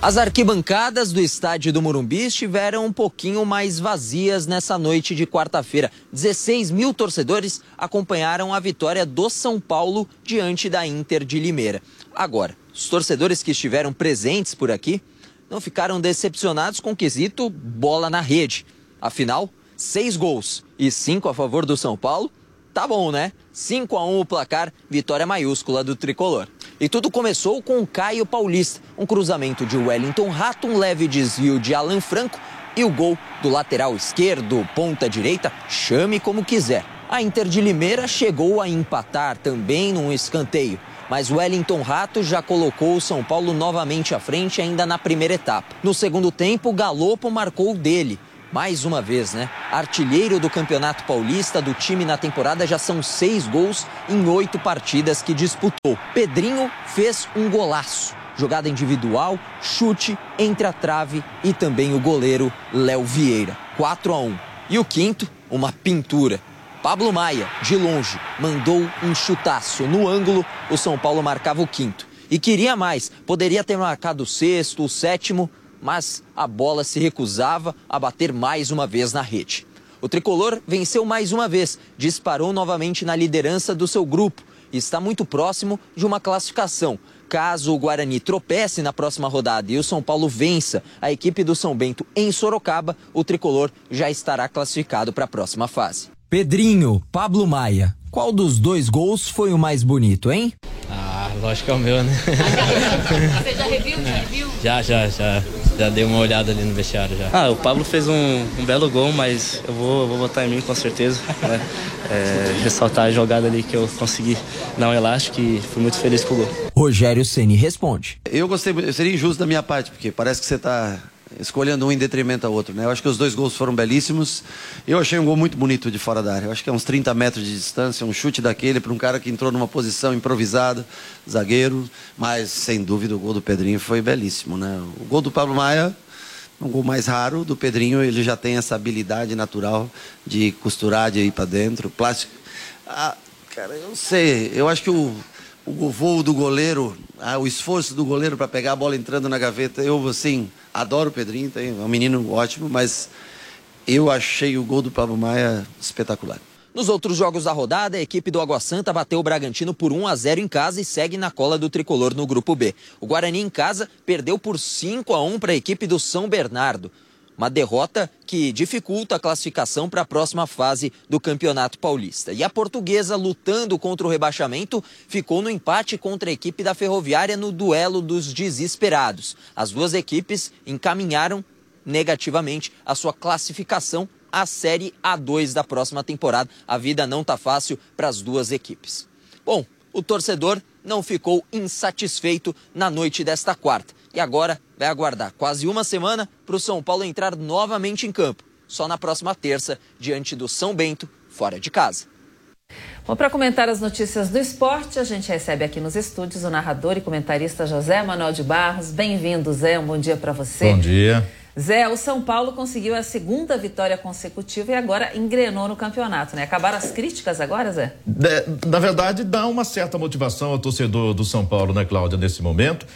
As arquibancadas do estádio do Morumbi estiveram um pouquinho mais vazias nessa noite de quarta-feira. 16 mil torcedores acompanharam a vitória do São Paulo diante da Inter de Limeira. Agora, os torcedores que estiveram presentes por aqui não ficaram decepcionados com o quesito bola na rede. Afinal, seis gols e cinco a favor do São Paulo, tá bom, né? 5 a 1 o placar, vitória maiúscula do tricolor. E tudo começou com Caio Paulista, um cruzamento de Wellington Rato, um leve desvio de Alan Franco e o gol do lateral esquerdo, ponta direita, chame como quiser. A Inter de Limeira chegou a empatar também num escanteio mas Wellington Rato já colocou o São Paulo novamente à frente ainda na primeira etapa. No segundo tempo, Galopo marcou dele. Mais uma vez, né? Artilheiro do Campeonato Paulista do time na temporada já são seis gols em oito partidas que disputou. Pedrinho fez um golaço. Jogada individual, chute entre a trave e também o goleiro Léo Vieira. 4 a 1. E o quinto, uma pintura. Pablo Maia, de longe, mandou um chutaço no ângulo. O São Paulo marcava o quinto. E queria mais, poderia ter marcado o sexto, o sétimo, mas a bola se recusava a bater mais uma vez na rede. O tricolor venceu mais uma vez, disparou novamente na liderança do seu grupo e está muito próximo de uma classificação. Caso o Guarani tropece na próxima rodada e o São Paulo vença a equipe do São Bento em Sorocaba, o tricolor já estará classificado para a próxima fase. Pedrinho, Pablo Maia, qual dos dois gols foi o mais bonito, hein? Ah, lógico que é o meu, né? Você já reviu? Já reviu? Já, já, já. Já dei uma olhada ali no vestiário já. Ah, o Pablo fez um, um belo gol, mas eu vou, eu vou botar em mim com certeza. Né? É, ressaltar a jogada ali que eu consegui dar um elástico e fui muito feliz com o gol. Rogério Ceni responde. Eu gostei, seria injusto da minha parte, porque parece que você está escolhendo um em detrimento ao outro. Né? Eu acho que os dois gols foram belíssimos. Eu achei um gol muito bonito de fora da área. Eu acho que é uns 30 metros de distância, um chute daquele para um cara que entrou numa posição improvisada, zagueiro. Mas, sem dúvida, o gol do Pedrinho foi belíssimo. Né? O gol do Pablo Maia, um gol mais raro. Do Pedrinho, ele já tem essa habilidade natural de costurar, de ir para dentro. Plástico. Ah, cara, eu não sei. Eu acho que o o voo do goleiro, o esforço do goleiro para pegar a bola entrando na gaveta. Eu, assim, adoro o Pedrinho, é um menino ótimo, mas eu achei o gol do Pablo Maia espetacular. Nos outros jogos da rodada, a equipe do Água Santa bateu o Bragantino por 1 a 0 em casa e segue na cola do tricolor no grupo B. O Guarani em casa perdeu por 5 a 1 para a equipe do São Bernardo. Uma derrota que dificulta a classificação para a próxima fase do Campeonato Paulista. E a portuguesa, lutando contra o rebaixamento, ficou no empate contra a equipe da Ferroviária no duelo dos desesperados. As duas equipes encaminharam negativamente a sua classificação à Série A2 da próxima temporada. A vida não está fácil para as duas equipes. Bom, o torcedor não ficou insatisfeito na noite desta quarta e agora vai aguardar quase uma semana para o São Paulo entrar novamente em campo, só na próxima terça, diante do São Bento, fora de casa. Bom, para comentar as notícias do esporte, a gente recebe aqui nos estúdios o narrador e comentarista José Manuel de Barros. Bem-vindo, Zé. Um bom dia para você. Bom dia. Zé, o São Paulo conseguiu a segunda vitória consecutiva e agora engrenou no campeonato, né? Acabaram as críticas agora, Zé? De, na verdade, dá uma certa motivação ao torcedor do São Paulo, né, Cláudia, nesse momento.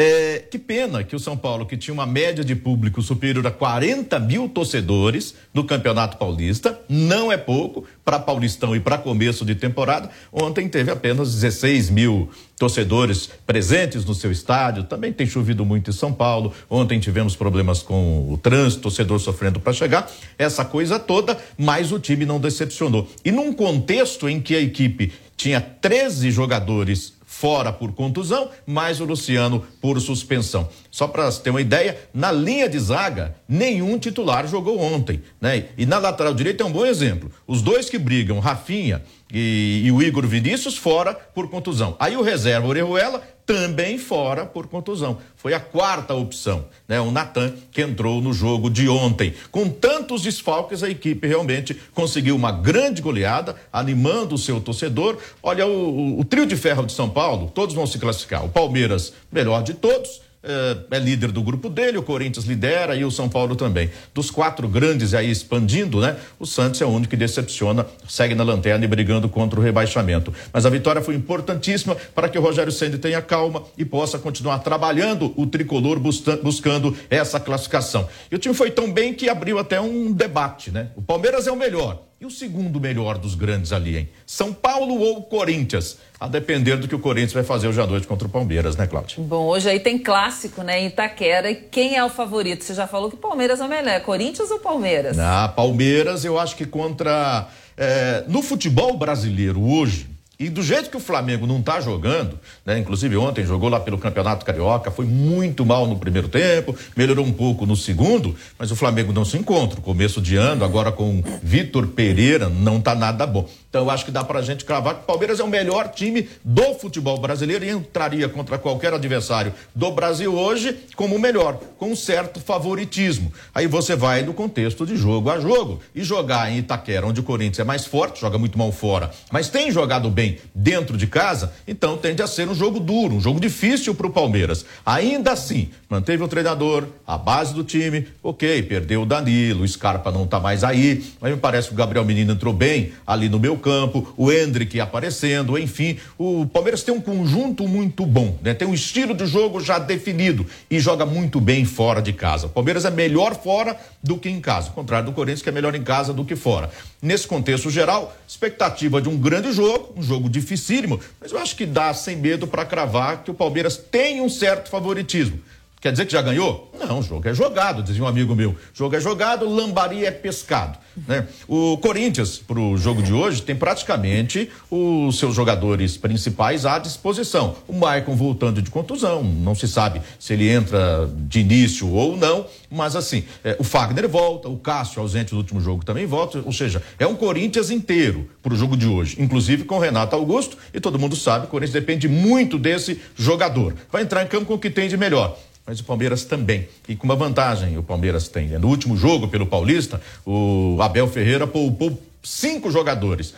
É, que pena que o São Paulo, que tinha uma média de público superior a 40 mil torcedores no Campeonato Paulista, não é pouco para Paulistão e para começo de temporada. Ontem teve apenas 16 mil torcedores presentes no seu estádio. Também tem chovido muito em São Paulo. Ontem tivemos problemas com o trânsito, torcedor sofrendo para chegar. Essa coisa toda, mas o time não decepcionou. E num contexto em que a equipe tinha 13 jogadores fora por contusão, mais o Luciano por suspensão. Só para ter uma ideia, na linha de zaga, nenhum titular jogou ontem, né? E na lateral direita é um bom exemplo. Os dois que brigam, Rafinha e, e o Igor Vinícius, fora por contusão. Aí o reserva Orejuela também fora por contusão. Foi a quarta opção, né? O Natan que entrou no jogo de ontem. Com tantos desfalques, a equipe realmente conseguiu uma grande goleada, animando o seu torcedor. Olha, o, o, o trio de ferro de São Paulo, todos vão se classificar. O Palmeiras, melhor de todos é, é, líder do grupo dele, o Corinthians lidera e o São Paulo também. Dos quatro grandes aí expandindo, né? O Santos é o único que decepciona, segue na lanterna e brigando contra o rebaixamento. Mas a vitória foi importantíssima para que o Rogério Ceni tenha calma e possa continuar trabalhando o tricolor buscando essa classificação. E o time foi tão bem que abriu até um debate, né? O Palmeiras é o melhor. E o segundo melhor dos grandes ali, hein? São Paulo ou Corinthians? A depender do que o Corinthians vai fazer hoje à noite contra o Palmeiras, né, Cláudio? Bom, hoje aí tem clássico, né, em Itaquera. E quem é o favorito? Você já falou que Palmeiras é o melhor. Corinthians ou Palmeiras? Ah, Palmeiras, eu acho que contra. É, no futebol brasileiro hoje, e do jeito que o Flamengo não está jogando, né? Inclusive ontem jogou lá pelo Campeonato Carioca, foi muito mal no primeiro tempo, melhorou um pouco no segundo, mas o Flamengo não se encontra. Começo de ano, agora com Vitor Pereira, não está nada bom. Então eu acho que dá pra gente cravar que o Palmeiras é o melhor time do futebol brasileiro e entraria contra qualquer adversário do Brasil hoje como o melhor, com um certo favoritismo. Aí você vai no contexto de jogo a jogo e jogar em Itaquera, onde o Corinthians é mais forte, joga muito mal fora, mas tem jogado bem dentro de casa, então tende a ser um jogo duro, um jogo difícil pro Palmeiras. Ainda assim, manteve o treinador, a base do time, ok, perdeu o Danilo, o Scarpa não tá mais aí, mas me parece que o Gabriel Menino entrou bem ali no meu campo, o Hendrick aparecendo, enfim. O Palmeiras tem um conjunto muito bom, né? Tem um estilo de jogo já definido e joga muito bem fora de casa. O Palmeiras é melhor fora do que em casa, ao contrário do Corinthians, que é melhor em casa do que fora. Nesse contexto geral, expectativa de um grande jogo, um jogo dificílimo, mas eu acho que dá sem medo para cravar que o Palmeiras tem um certo favoritismo. Quer dizer que já ganhou? Não, o jogo é jogado, dizia um amigo meu. O jogo é jogado, lambari é pescado. Né? O Corinthians, para o jogo de hoje, tem praticamente os seus jogadores principais à disposição. O Maicon voltando de contusão, não se sabe se ele entra de início ou não, mas assim, é, o Fagner volta, o Cássio, ausente do último jogo, também volta. Ou seja, é um Corinthians inteiro para o jogo de hoje, inclusive com o Renato Augusto, e todo mundo sabe que o Corinthians depende muito desse jogador. Vai entrar em campo com o que tem de melhor mas o Palmeiras também. E com uma vantagem o Palmeiras tem. Né? No último jogo pelo Paulista, o Abel Ferreira poupou cinco jogadores.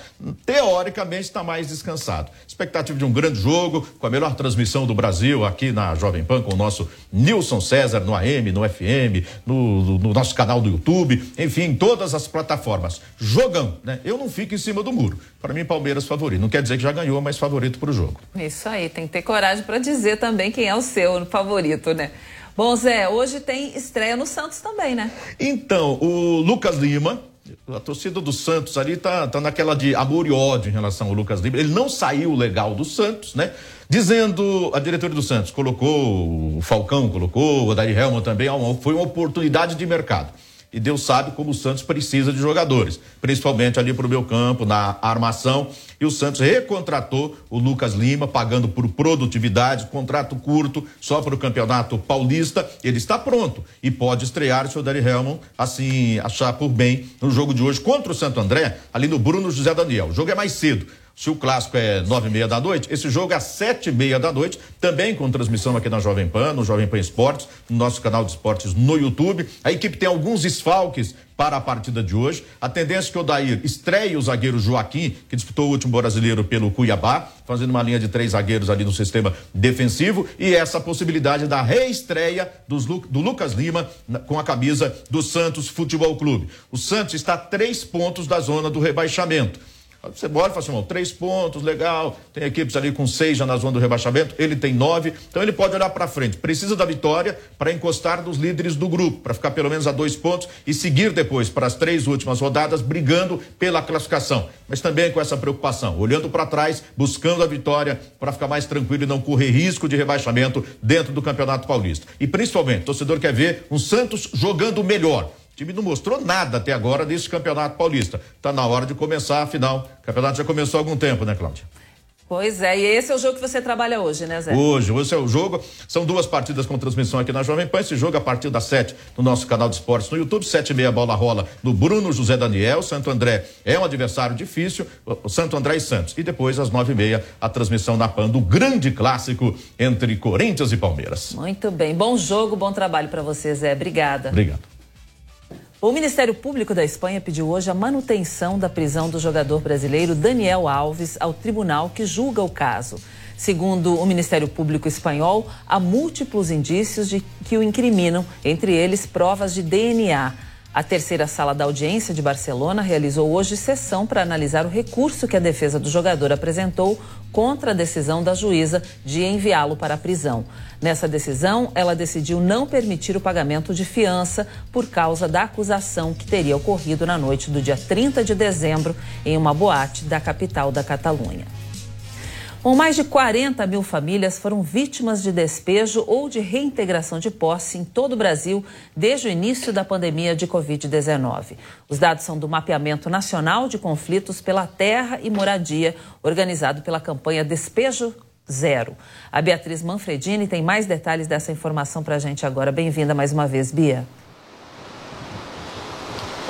Teoricamente está mais descansado. Expectativa de um grande jogo, com a melhor transmissão do Brasil aqui na Jovem Pan, com o nosso Nilson César no AM, no FM, no, no nosso canal do YouTube, enfim, todas as plataformas. Jogão, né? Eu não fico em cima do muro. Para mim, Palmeiras favorito. Não quer dizer que já ganhou, mas favorito para o jogo. Isso aí, tem que ter coragem para dizer também quem é o seu favorito, né? Bom, Zé, hoje tem estreia no Santos também, né? Então, o Lucas Lima, a torcida do Santos ali tá, tá naquela de amor e ódio em relação ao Lucas Lima. Ele não saiu legal do Santos, né? Dizendo, a diretoria do Santos colocou o Falcão, colocou o Adair Helman também, foi uma oportunidade de mercado e Deus sabe como o Santos precisa de jogadores, principalmente ali para o meu campo, na armação. E o Santos recontratou o Lucas Lima, pagando por produtividade, contrato curto, só para o Campeonato Paulista. Ele está pronto e pode estrear o seu Dari Helman, assim, achar por bem, no jogo de hoje contra o Santo André, ali no Bruno José Daniel. O jogo é mais cedo. Se o clássico é nove e meia da noite, esse jogo é às sete e meia da noite, também com transmissão aqui na Jovem Pan, no Jovem Pan Esportes, no nosso canal de esportes no YouTube. A equipe tem alguns desfalques para a partida de hoje. A tendência é que o Dair estreie o zagueiro Joaquim, que disputou o último brasileiro pelo Cuiabá, fazendo uma linha de três zagueiros ali no sistema defensivo, e essa possibilidade da reestreia dos, do Lucas Lima com a camisa do Santos Futebol Clube. O Santos está a três pontos da zona do rebaixamento. Você bora e fala assim, três pontos, legal. Tem equipes ali com seis já na zona do rebaixamento, ele tem nove. Então ele pode olhar para frente. Precisa da vitória para encostar dos líderes do grupo, para ficar pelo menos a dois pontos e seguir depois para as três últimas rodadas brigando pela classificação. Mas também com essa preocupação, olhando para trás, buscando a vitória para ficar mais tranquilo e não correr risco de rebaixamento dentro do Campeonato Paulista. E principalmente, o torcedor quer ver um Santos jogando melhor time não mostrou nada até agora desse Campeonato Paulista. Está na hora de começar, afinal, o campeonato já começou há algum tempo, né, Cláudia? Pois é, e esse é o jogo que você trabalha hoje, né, Zé? Hoje, esse é o jogo. São duas partidas com transmissão aqui na Jovem Pan. Esse jogo a partir das sete no nosso canal de esportes no YouTube. Sete e meia bola rola no Bruno José Daniel. Santo André é um adversário difícil. Santo André e Santos. E depois, às nove e meia, a transmissão na Pan do grande clássico entre Corinthians e Palmeiras. Muito bem. Bom jogo, bom trabalho para você, Zé. Obrigada. Obrigado. O Ministério Público da Espanha pediu hoje a manutenção da prisão do jogador brasileiro Daniel Alves ao tribunal que julga o caso. Segundo o Ministério Público Espanhol, há múltiplos indícios de que o incriminam, entre eles provas de DNA. A terceira sala da audiência de Barcelona realizou hoje sessão para analisar o recurso que a defesa do jogador apresentou contra a decisão da juíza de enviá-lo para a prisão. Nessa decisão, ela decidiu não permitir o pagamento de fiança por causa da acusação que teria ocorrido na noite do dia 30 de dezembro em uma boate da capital da Catalunha. Bom, mais de 40 mil famílias foram vítimas de despejo ou de reintegração de posse em todo o Brasil desde o início da pandemia de Covid-19. Os dados são do Mapeamento Nacional de Conflitos pela Terra e Moradia, organizado pela campanha Despejo Zero. A Beatriz Manfredini tem mais detalhes dessa informação para a gente agora. Bem-vinda mais uma vez, Bia.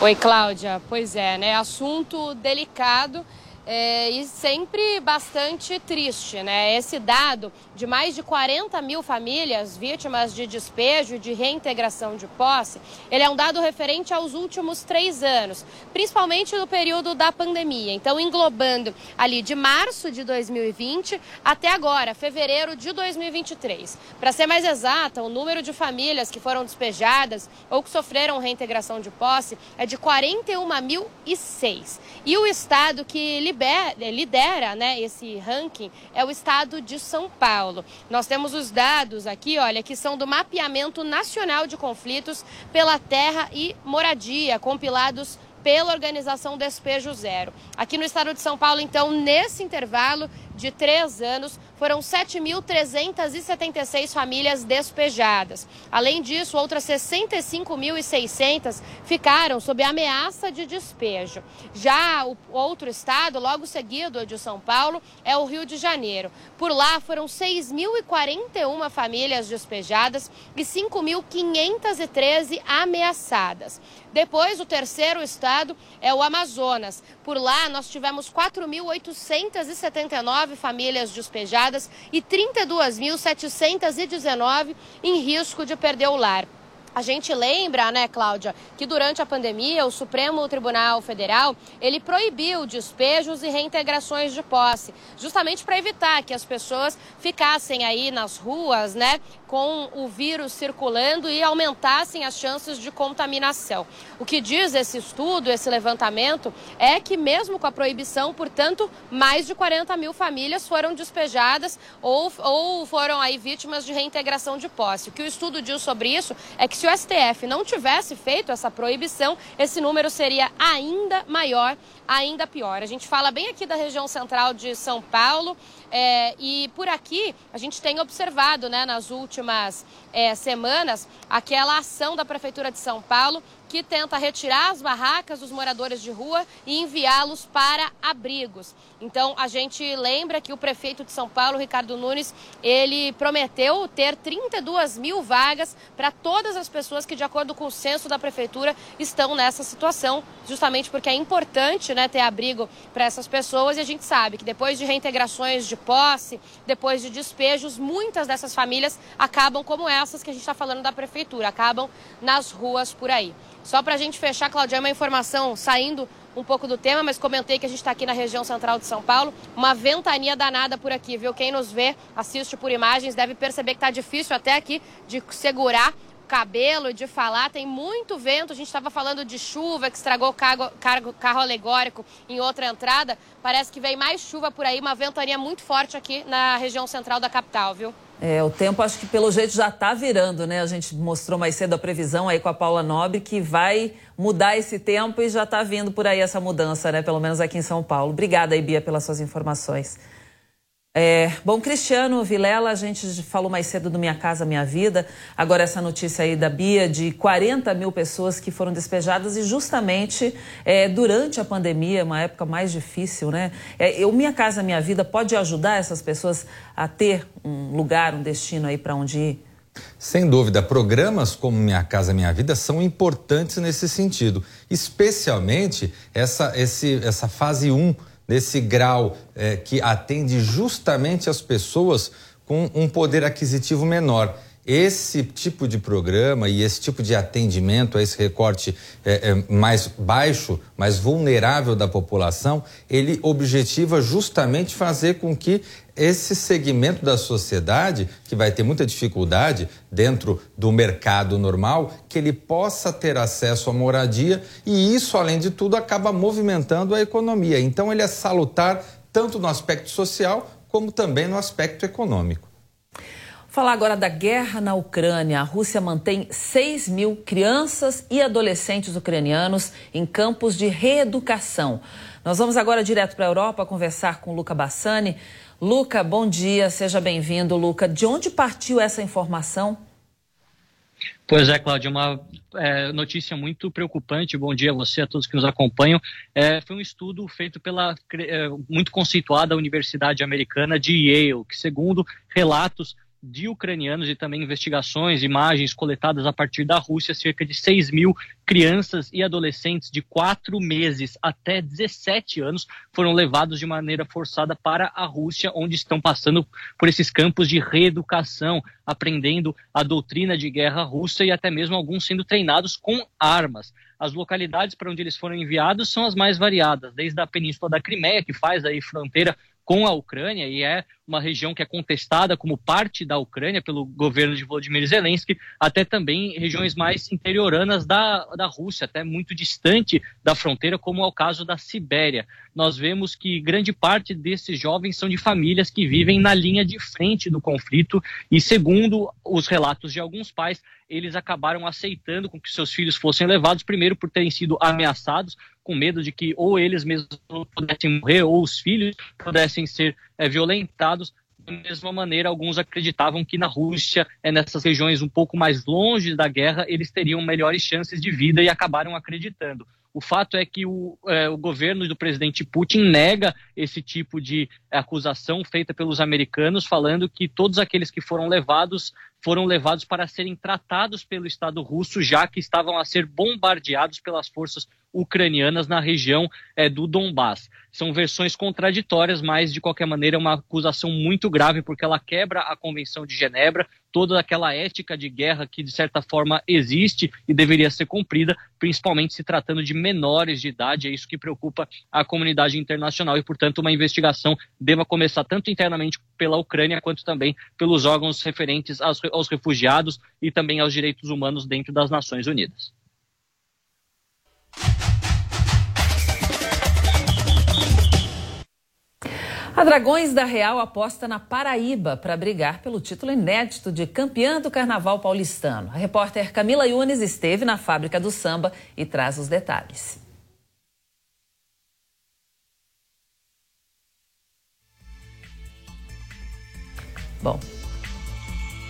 Oi, Cláudia. Pois é, né? Assunto delicado é, e sempre bastante triste, né? Esse dado de mais de 40 mil famílias vítimas de despejo e de reintegração de posse, ele é um dado referente aos últimos três anos, principalmente no período da pandemia. Então, englobando ali de março de 2020 até agora, fevereiro de 2023. Para ser mais exata, o número de famílias que foram despejadas ou que sofreram reintegração de posse é de 41.006. E o estado que libera lidera, né, esse ranking é o estado de São Paulo. Nós temos os dados aqui, olha, que são do Mapeamento Nacional de Conflitos pela Terra e Moradia, compilados pela organização Despejo Zero. Aqui no estado de São Paulo, então, nesse intervalo de três anos, foram 7.376 famílias despejadas. Além disso, outras 65.600 ficaram sob ameaça de despejo. Já o outro estado, logo seguido de São Paulo, é o Rio de Janeiro. Por lá foram 6.041 famílias despejadas e 5.513 ameaçadas. Depois, o terceiro estado é o Amazonas. Por lá, nós tivemos 4.879 famílias despejadas e 32.719 em risco de perder o lar. A gente lembra, né, Cláudia, que durante a pandemia o Supremo Tribunal Federal ele proibiu despejos e reintegrações de posse, justamente para evitar que as pessoas ficassem aí nas ruas, né, com o vírus circulando e aumentassem as chances de contaminação. O que diz esse estudo, esse levantamento, é que mesmo com a proibição, portanto, mais de 40 mil famílias foram despejadas ou, ou foram aí vítimas de reintegração de posse. O que o estudo diz sobre isso é que se o STF não tivesse feito essa proibição, esse número seria ainda maior, ainda pior. A gente fala bem aqui da região central de São Paulo é, e por aqui a gente tem observado né, nas últimas é, semanas aquela ação da Prefeitura de São Paulo que tenta retirar as barracas dos moradores de rua e enviá-los para abrigos. Então, a gente lembra que o prefeito de São Paulo, Ricardo Nunes, ele prometeu ter 32 mil vagas para todas as pessoas que, de acordo com o censo da prefeitura, estão nessa situação, justamente porque é importante né, ter abrigo para essas pessoas e a gente sabe que depois de reintegrações de posse, depois de despejos, muitas dessas famílias acabam como essas que a gente está falando da prefeitura, acabam nas ruas por aí. Só para a gente fechar, Claudia, uma informação saindo um pouco do tema, mas comentei que a gente está aqui na região central de São Paulo. Uma ventania danada por aqui, viu? Quem nos vê, assiste por imagens, deve perceber que está difícil até aqui de segurar cabelo, de falar. Tem muito vento. A gente estava falando de chuva que estragou o carro, carro, carro alegórico em outra entrada. Parece que vem mais chuva por aí, uma ventania muito forte aqui na região central da capital, viu? É, o tempo acho que pelo jeito já está virando, né? A gente mostrou mais cedo a previsão aí com a Paula Nobre que vai mudar esse tempo e já está vindo por aí essa mudança, né? Pelo menos aqui em São Paulo. Obrigada aí, Bia, pelas suas informações. É, bom, Cristiano Vilela, a gente falou mais cedo do Minha Casa Minha Vida. Agora, essa notícia aí da Bia de 40 mil pessoas que foram despejadas e justamente é, durante a pandemia, uma época mais difícil, né? É, o Minha Casa Minha Vida pode ajudar essas pessoas a ter um lugar, um destino aí para onde ir? Sem dúvida, programas como Minha Casa Minha Vida são importantes nesse sentido, especialmente essa, esse, essa fase 1. Um nesse grau é, que atende justamente as pessoas com um poder aquisitivo menor. Esse tipo de programa e esse tipo de atendimento a esse recorte é, é, mais baixo, mais vulnerável da população, ele objetiva justamente fazer com que esse segmento da sociedade, que vai ter muita dificuldade dentro do mercado normal, que ele possa ter acesso à moradia e isso, além de tudo, acaba movimentando a economia. Então, ele é salutar tanto no aspecto social como também no aspecto econômico. Falar agora da guerra na Ucrânia. A Rússia mantém 6 mil crianças e adolescentes ucranianos em campos de reeducação. Nós vamos agora direto para a Europa conversar com Luca Bassani. Luca, bom dia, seja bem-vindo, Luca. De onde partiu essa informação? Pois é, Cláudia, uma é, notícia muito preocupante. Bom dia a você, a todos que nos acompanham. É, foi um estudo feito pela é, muito conceituada Universidade Americana de Yale, que, segundo relatos de ucranianos e também investigações, imagens coletadas a partir da Rússia, cerca de 6 mil crianças e adolescentes de 4 meses até 17 anos foram levados de maneira forçada para a Rússia, onde estão passando por esses campos de reeducação, aprendendo a doutrina de guerra russa e até mesmo alguns sendo treinados com armas. As localidades para onde eles foram enviados são as mais variadas, desde a Península da Crimeia, que faz aí fronteira com a Ucrânia e é uma região que é contestada como parte da Ucrânia pelo governo de Volodymyr Zelensky, até também regiões mais interioranas da, da Rússia, até muito distante da fronteira, como é o caso da Sibéria. Nós vemos que grande parte desses jovens são de famílias que vivem na linha de frente do conflito e, segundo os relatos de alguns pais, eles acabaram aceitando com que seus filhos fossem levados, primeiro por terem sido ameaçados, com medo de que ou eles mesmos pudessem morrer ou os filhos pudessem ser é, violentados. Da mesma maneira, alguns acreditavam que na Rússia, é, nessas regiões um pouco mais longe da guerra, eles teriam melhores chances de vida e acabaram acreditando. O fato é que o, é, o, governo do presidente Putin nega esse tipo de acusação feita pelos americanos, falando que todos aqueles que foram levados foram levados para serem tratados pelo Estado russo, já que estavam a ser bombardeados pelas forças ucranianas na região é, do Donbass. São versões contraditórias, mas de qualquer maneira é uma acusação muito grave, porque ela quebra a Convenção de Genebra, toda aquela ética de guerra que de certa forma existe e deveria ser cumprida, principalmente se tratando de menores de idade. É isso que preocupa a comunidade internacional e, portanto, uma investigação deva começar tanto internamente pela Ucrânia quanto também pelos órgãos referentes aos, aos refugiados e também aos direitos humanos dentro das Nações Unidas. A Dragões da Real aposta na Paraíba para brigar pelo título inédito de campeã do Carnaval paulistano. A repórter Camila Yunes esteve na fábrica do samba e traz os detalhes. Bom,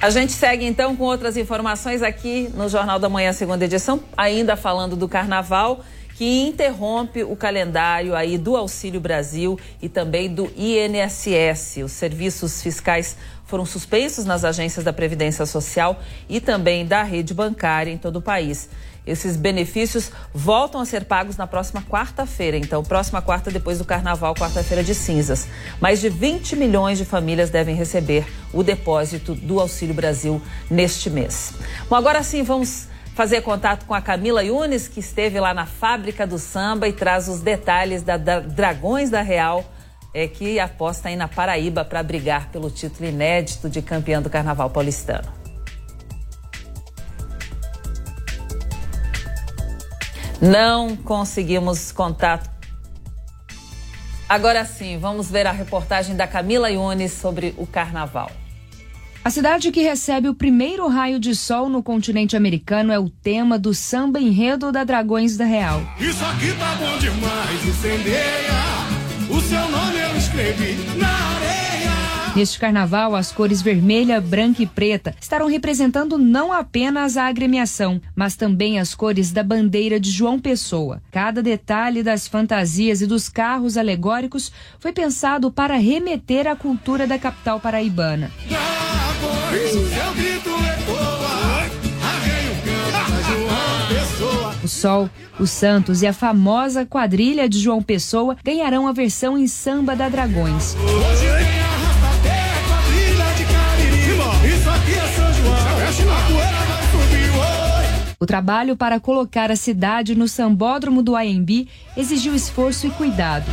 a gente segue então com outras informações aqui no Jornal da Manhã, segunda edição, ainda falando do carnaval que interrompe o calendário aí do Auxílio Brasil e também do INSS. Os serviços fiscais foram suspensos nas agências da Previdência Social e também da rede bancária em todo o país. Esses benefícios voltam a ser pagos na próxima quarta-feira, então, próxima quarta depois do carnaval, quarta-feira de cinzas. Mais de 20 milhões de famílias devem receber o depósito do Auxílio Brasil neste mês. Bom, agora sim, vamos fazer contato com a Camila Yunes, que esteve lá na fábrica do samba e traz os detalhes da, Dragões da Real, é, que aposta aí na Paraíba para brigar pelo título inédito de campeã do Carnaval paulistano. Não conseguimos contato. Agora sim, vamos ver a reportagem da Camila Yunes sobre o carnaval. A cidade que recebe o primeiro raio de sol no continente americano é o tema do samba enredo da Dragões da Real. Isso aqui tá bom demais, incendeia. O seu nome eu escrevi na areia. Neste carnaval, as cores vermelha, branca e preta estarão representando não apenas a agremiação, mas também as cores da bandeira de João Pessoa. Cada detalhe das fantasias e dos carros alegóricos foi pensado para remeter à cultura da capital paraibana. O Sol, os Santos e a famosa quadrilha de João Pessoa ganharão a versão em samba da Dragões. O trabalho para colocar a cidade no sambódromo do AMB exigiu esforço e cuidado.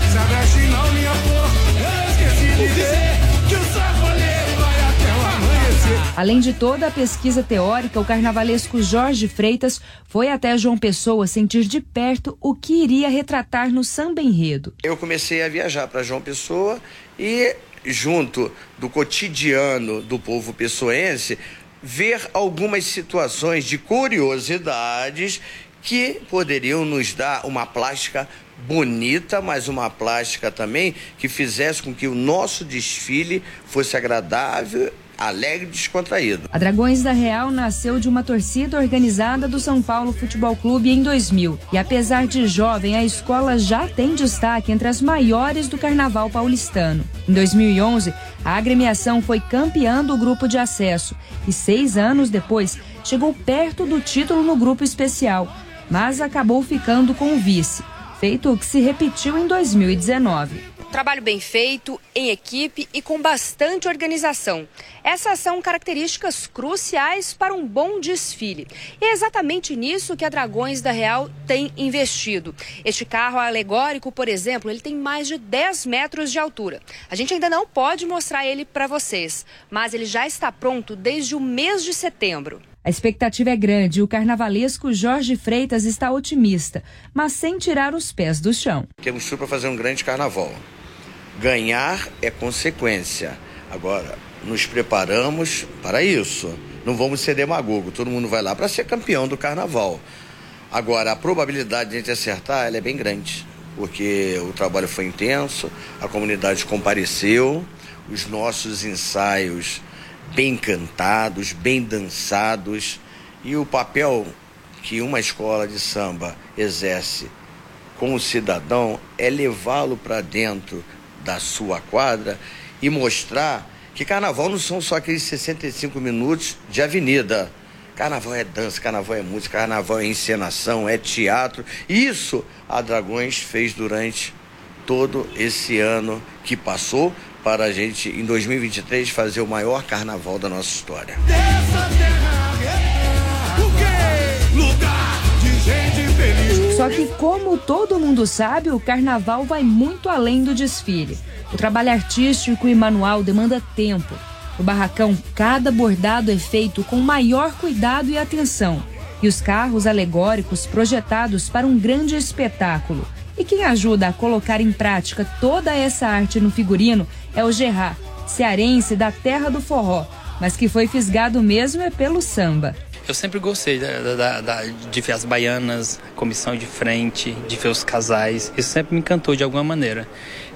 Além de toda a pesquisa teórica, o carnavalesco Jorge Freitas foi até João Pessoa sentir de perto o que iria retratar no samba enredo. Eu comecei a viajar para João Pessoa e, junto do cotidiano do povo pessoense, ver algumas situações de curiosidades que poderiam nos dar uma plástica bonita, mas uma plástica também que fizesse com que o nosso desfile fosse agradável alegre e descontraído. A Dragões da Real nasceu de uma torcida organizada do São Paulo Futebol Clube em 2000. E apesar de jovem, a escola já tem destaque entre as maiores do carnaval paulistano. Em 2011, a agremiação foi campeã do grupo de acesso e seis anos depois chegou perto do título no grupo especial, mas acabou ficando com o vice, feito que se repetiu em 2019. Trabalho bem feito, em equipe e com bastante organização. Essas são características cruciais para um bom desfile. E é exatamente nisso que a Dragões da Real tem investido. Este carro alegórico, por exemplo, ele tem mais de 10 metros de altura. A gente ainda não pode mostrar ele para vocês, mas ele já está pronto desde o mês de setembro. A expectativa é grande e o carnavalesco Jorge Freitas está otimista, mas sem tirar os pés do chão. Temos tudo para fazer um grande carnaval. Ganhar é consequência. Agora, nos preparamos para isso. Não vamos ser demagogo. Todo mundo vai lá para ser campeão do carnaval. Agora, a probabilidade de a gente acertar é bem grande, porque o trabalho foi intenso, a comunidade compareceu, os nossos ensaios bem cantados, bem dançados, e o papel que uma escola de samba exerce com o cidadão é levá-lo para dentro da sua quadra e mostrar que carnaval não são só aqueles 65 minutos de avenida. Carnaval é dança, carnaval é música, carnaval é encenação, é teatro. Isso a Dragões fez durante todo esse ano que passou para a gente, em 2023, fazer o maior carnaval da nossa história. Só que, como todo mundo sabe, o carnaval vai muito além do desfile. O trabalho artístico e manual demanda tempo. No barracão, cada bordado é feito com maior cuidado e atenção. E os carros alegóricos projetados para um grande espetáculo. E quem ajuda a colocar em prática toda essa arte no figurino é o Gerard, cearense da terra do forró, mas que foi fisgado mesmo é pelo samba. Eu sempre gostei da, da, da, de ver as baianas, comissão de frente, de ver os casais. Isso sempre me encantou de alguma maneira.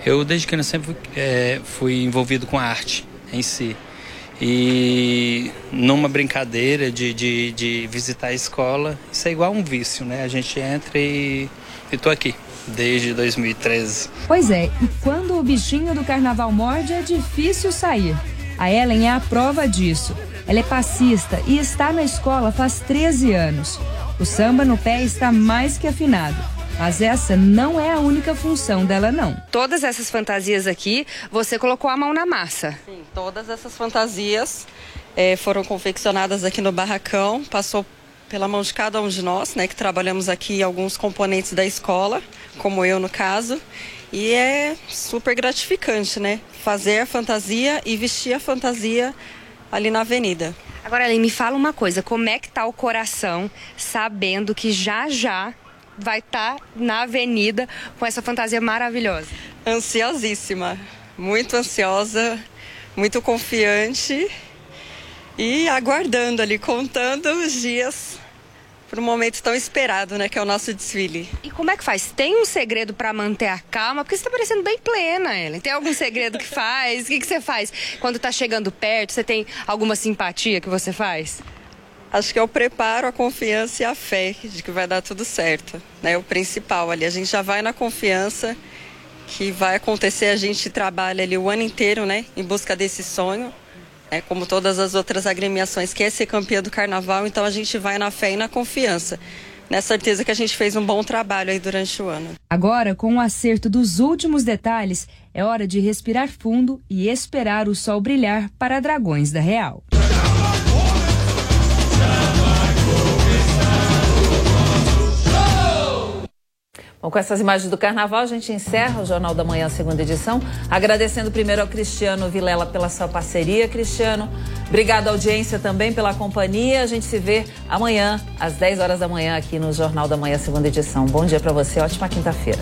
Eu, desde que eu sempre é, fui envolvido com a arte em si. E numa brincadeira de, de, de, visitar a escola, isso é igual um vício, né? A gente entra e estou aqui desde 2013. Pois é, e quando o bichinho do carnaval morde, é difícil sair. A Ellen é a prova disso. Ela é passista e está na escola faz 13 anos. O samba no pé está mais que afinado. Mas essa não é a única função dela, não. Todas essas fantasias aqui, você colocou a mão na massa. Sim, todas essas fantasias é, foram confeccionadas aqui no barracão. Passou pela mão de cada um de nós, né, que trabalhamos aqui alguns componentes da escola, como eu no caso. E é super gratificante, né? Fazer a fantasia e vestir a fantasia ali na avenida. Agora, Aline, me fala uma coisa: como é que tá o coração sabendo que já já vai estar tá na avenida com essa fantasia maravilhosa? Ansiosíssima, muito ansiosa, muito confiante e aguardando ali, contando os dias para um momento tão esperado, né, que é o nosso desfile. E como é que faz? Tem um segredo para manter a calma? Porque você está parecendo bem plena, Ellen. Tem algum segredo que faz? O que, que você faz quando está chegando perto? Você tem alguma simpatia que você faz? Acho que é o preparo, a confiança e a fé de que vai dar tudo certo. Né? O principal ali. A gente já vai na confiança que vai acontecer. A gente trabalha ali o ano inteiro, né, em busca desse sonho é, como todas as outras agremiações, quer ser campeã do carnaval, então a gente vai na fé e na confiança. Nessa certeza que a gente fez um bom trabalho aí durante o ano. Agora, com o acerto dos últimos detalhes, é hora de respirar fundo e esperar o sol brilhar para Dragões da Real. Bom, com essas imagens do carnaval, a gente encerra o Jornal da Manhã, segunda edição. Agradecendo primeiro ao Cristiano Vilela pela sua parceria. Cristiano, obrigado à audiência também pela companhia. A gente se vê amanhã, às 10 horas da manhã, aqui no Jornal da Manhã, segunda edição. Bom dia para você, ótima quinta-feira.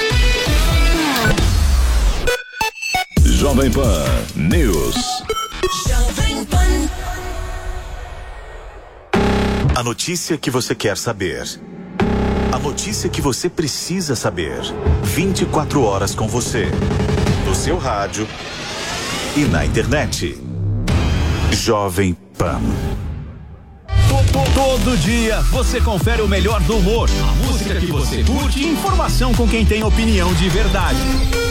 Jovem Pan News. A notícia que você quer saber. A notícia que você precisa saber. 24 horas com você. No seu rádio e na internet. Jovem Pan. Todo dia você confere o melhor do humor, a música que você curte e informação com quem tem opinião de verdade.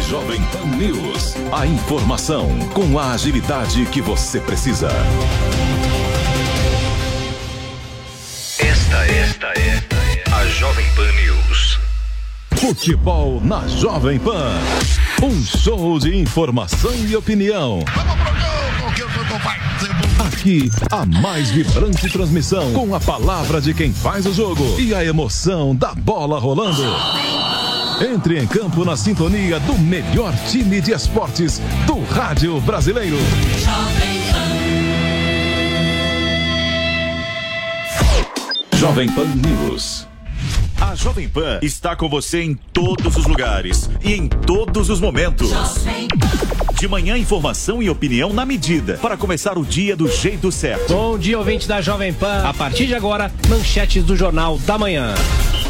Rede Jovem Pan News. A informação com a agilidade que você precisa. Esta, esta é a Jovem Pan News. Futebol na Jovem Pan. Um show de informação e opinião. Aqui, a mais vibrante transmissão com a palavra de quem faz o jogo e a emoção da bola rolando. Entre em campo na sintonia do melhor time de esportes do rádio brasileiro. Jovem Pan News. A Jovem Pan está com você em todos os lugares e em todos os momentos. De manhã, informação e opinião na medida para começar o dia do jeito certo. Bom dia, ouvinte da Jovem Pan. A partir de agora, manchetes do Jornal da Manhã.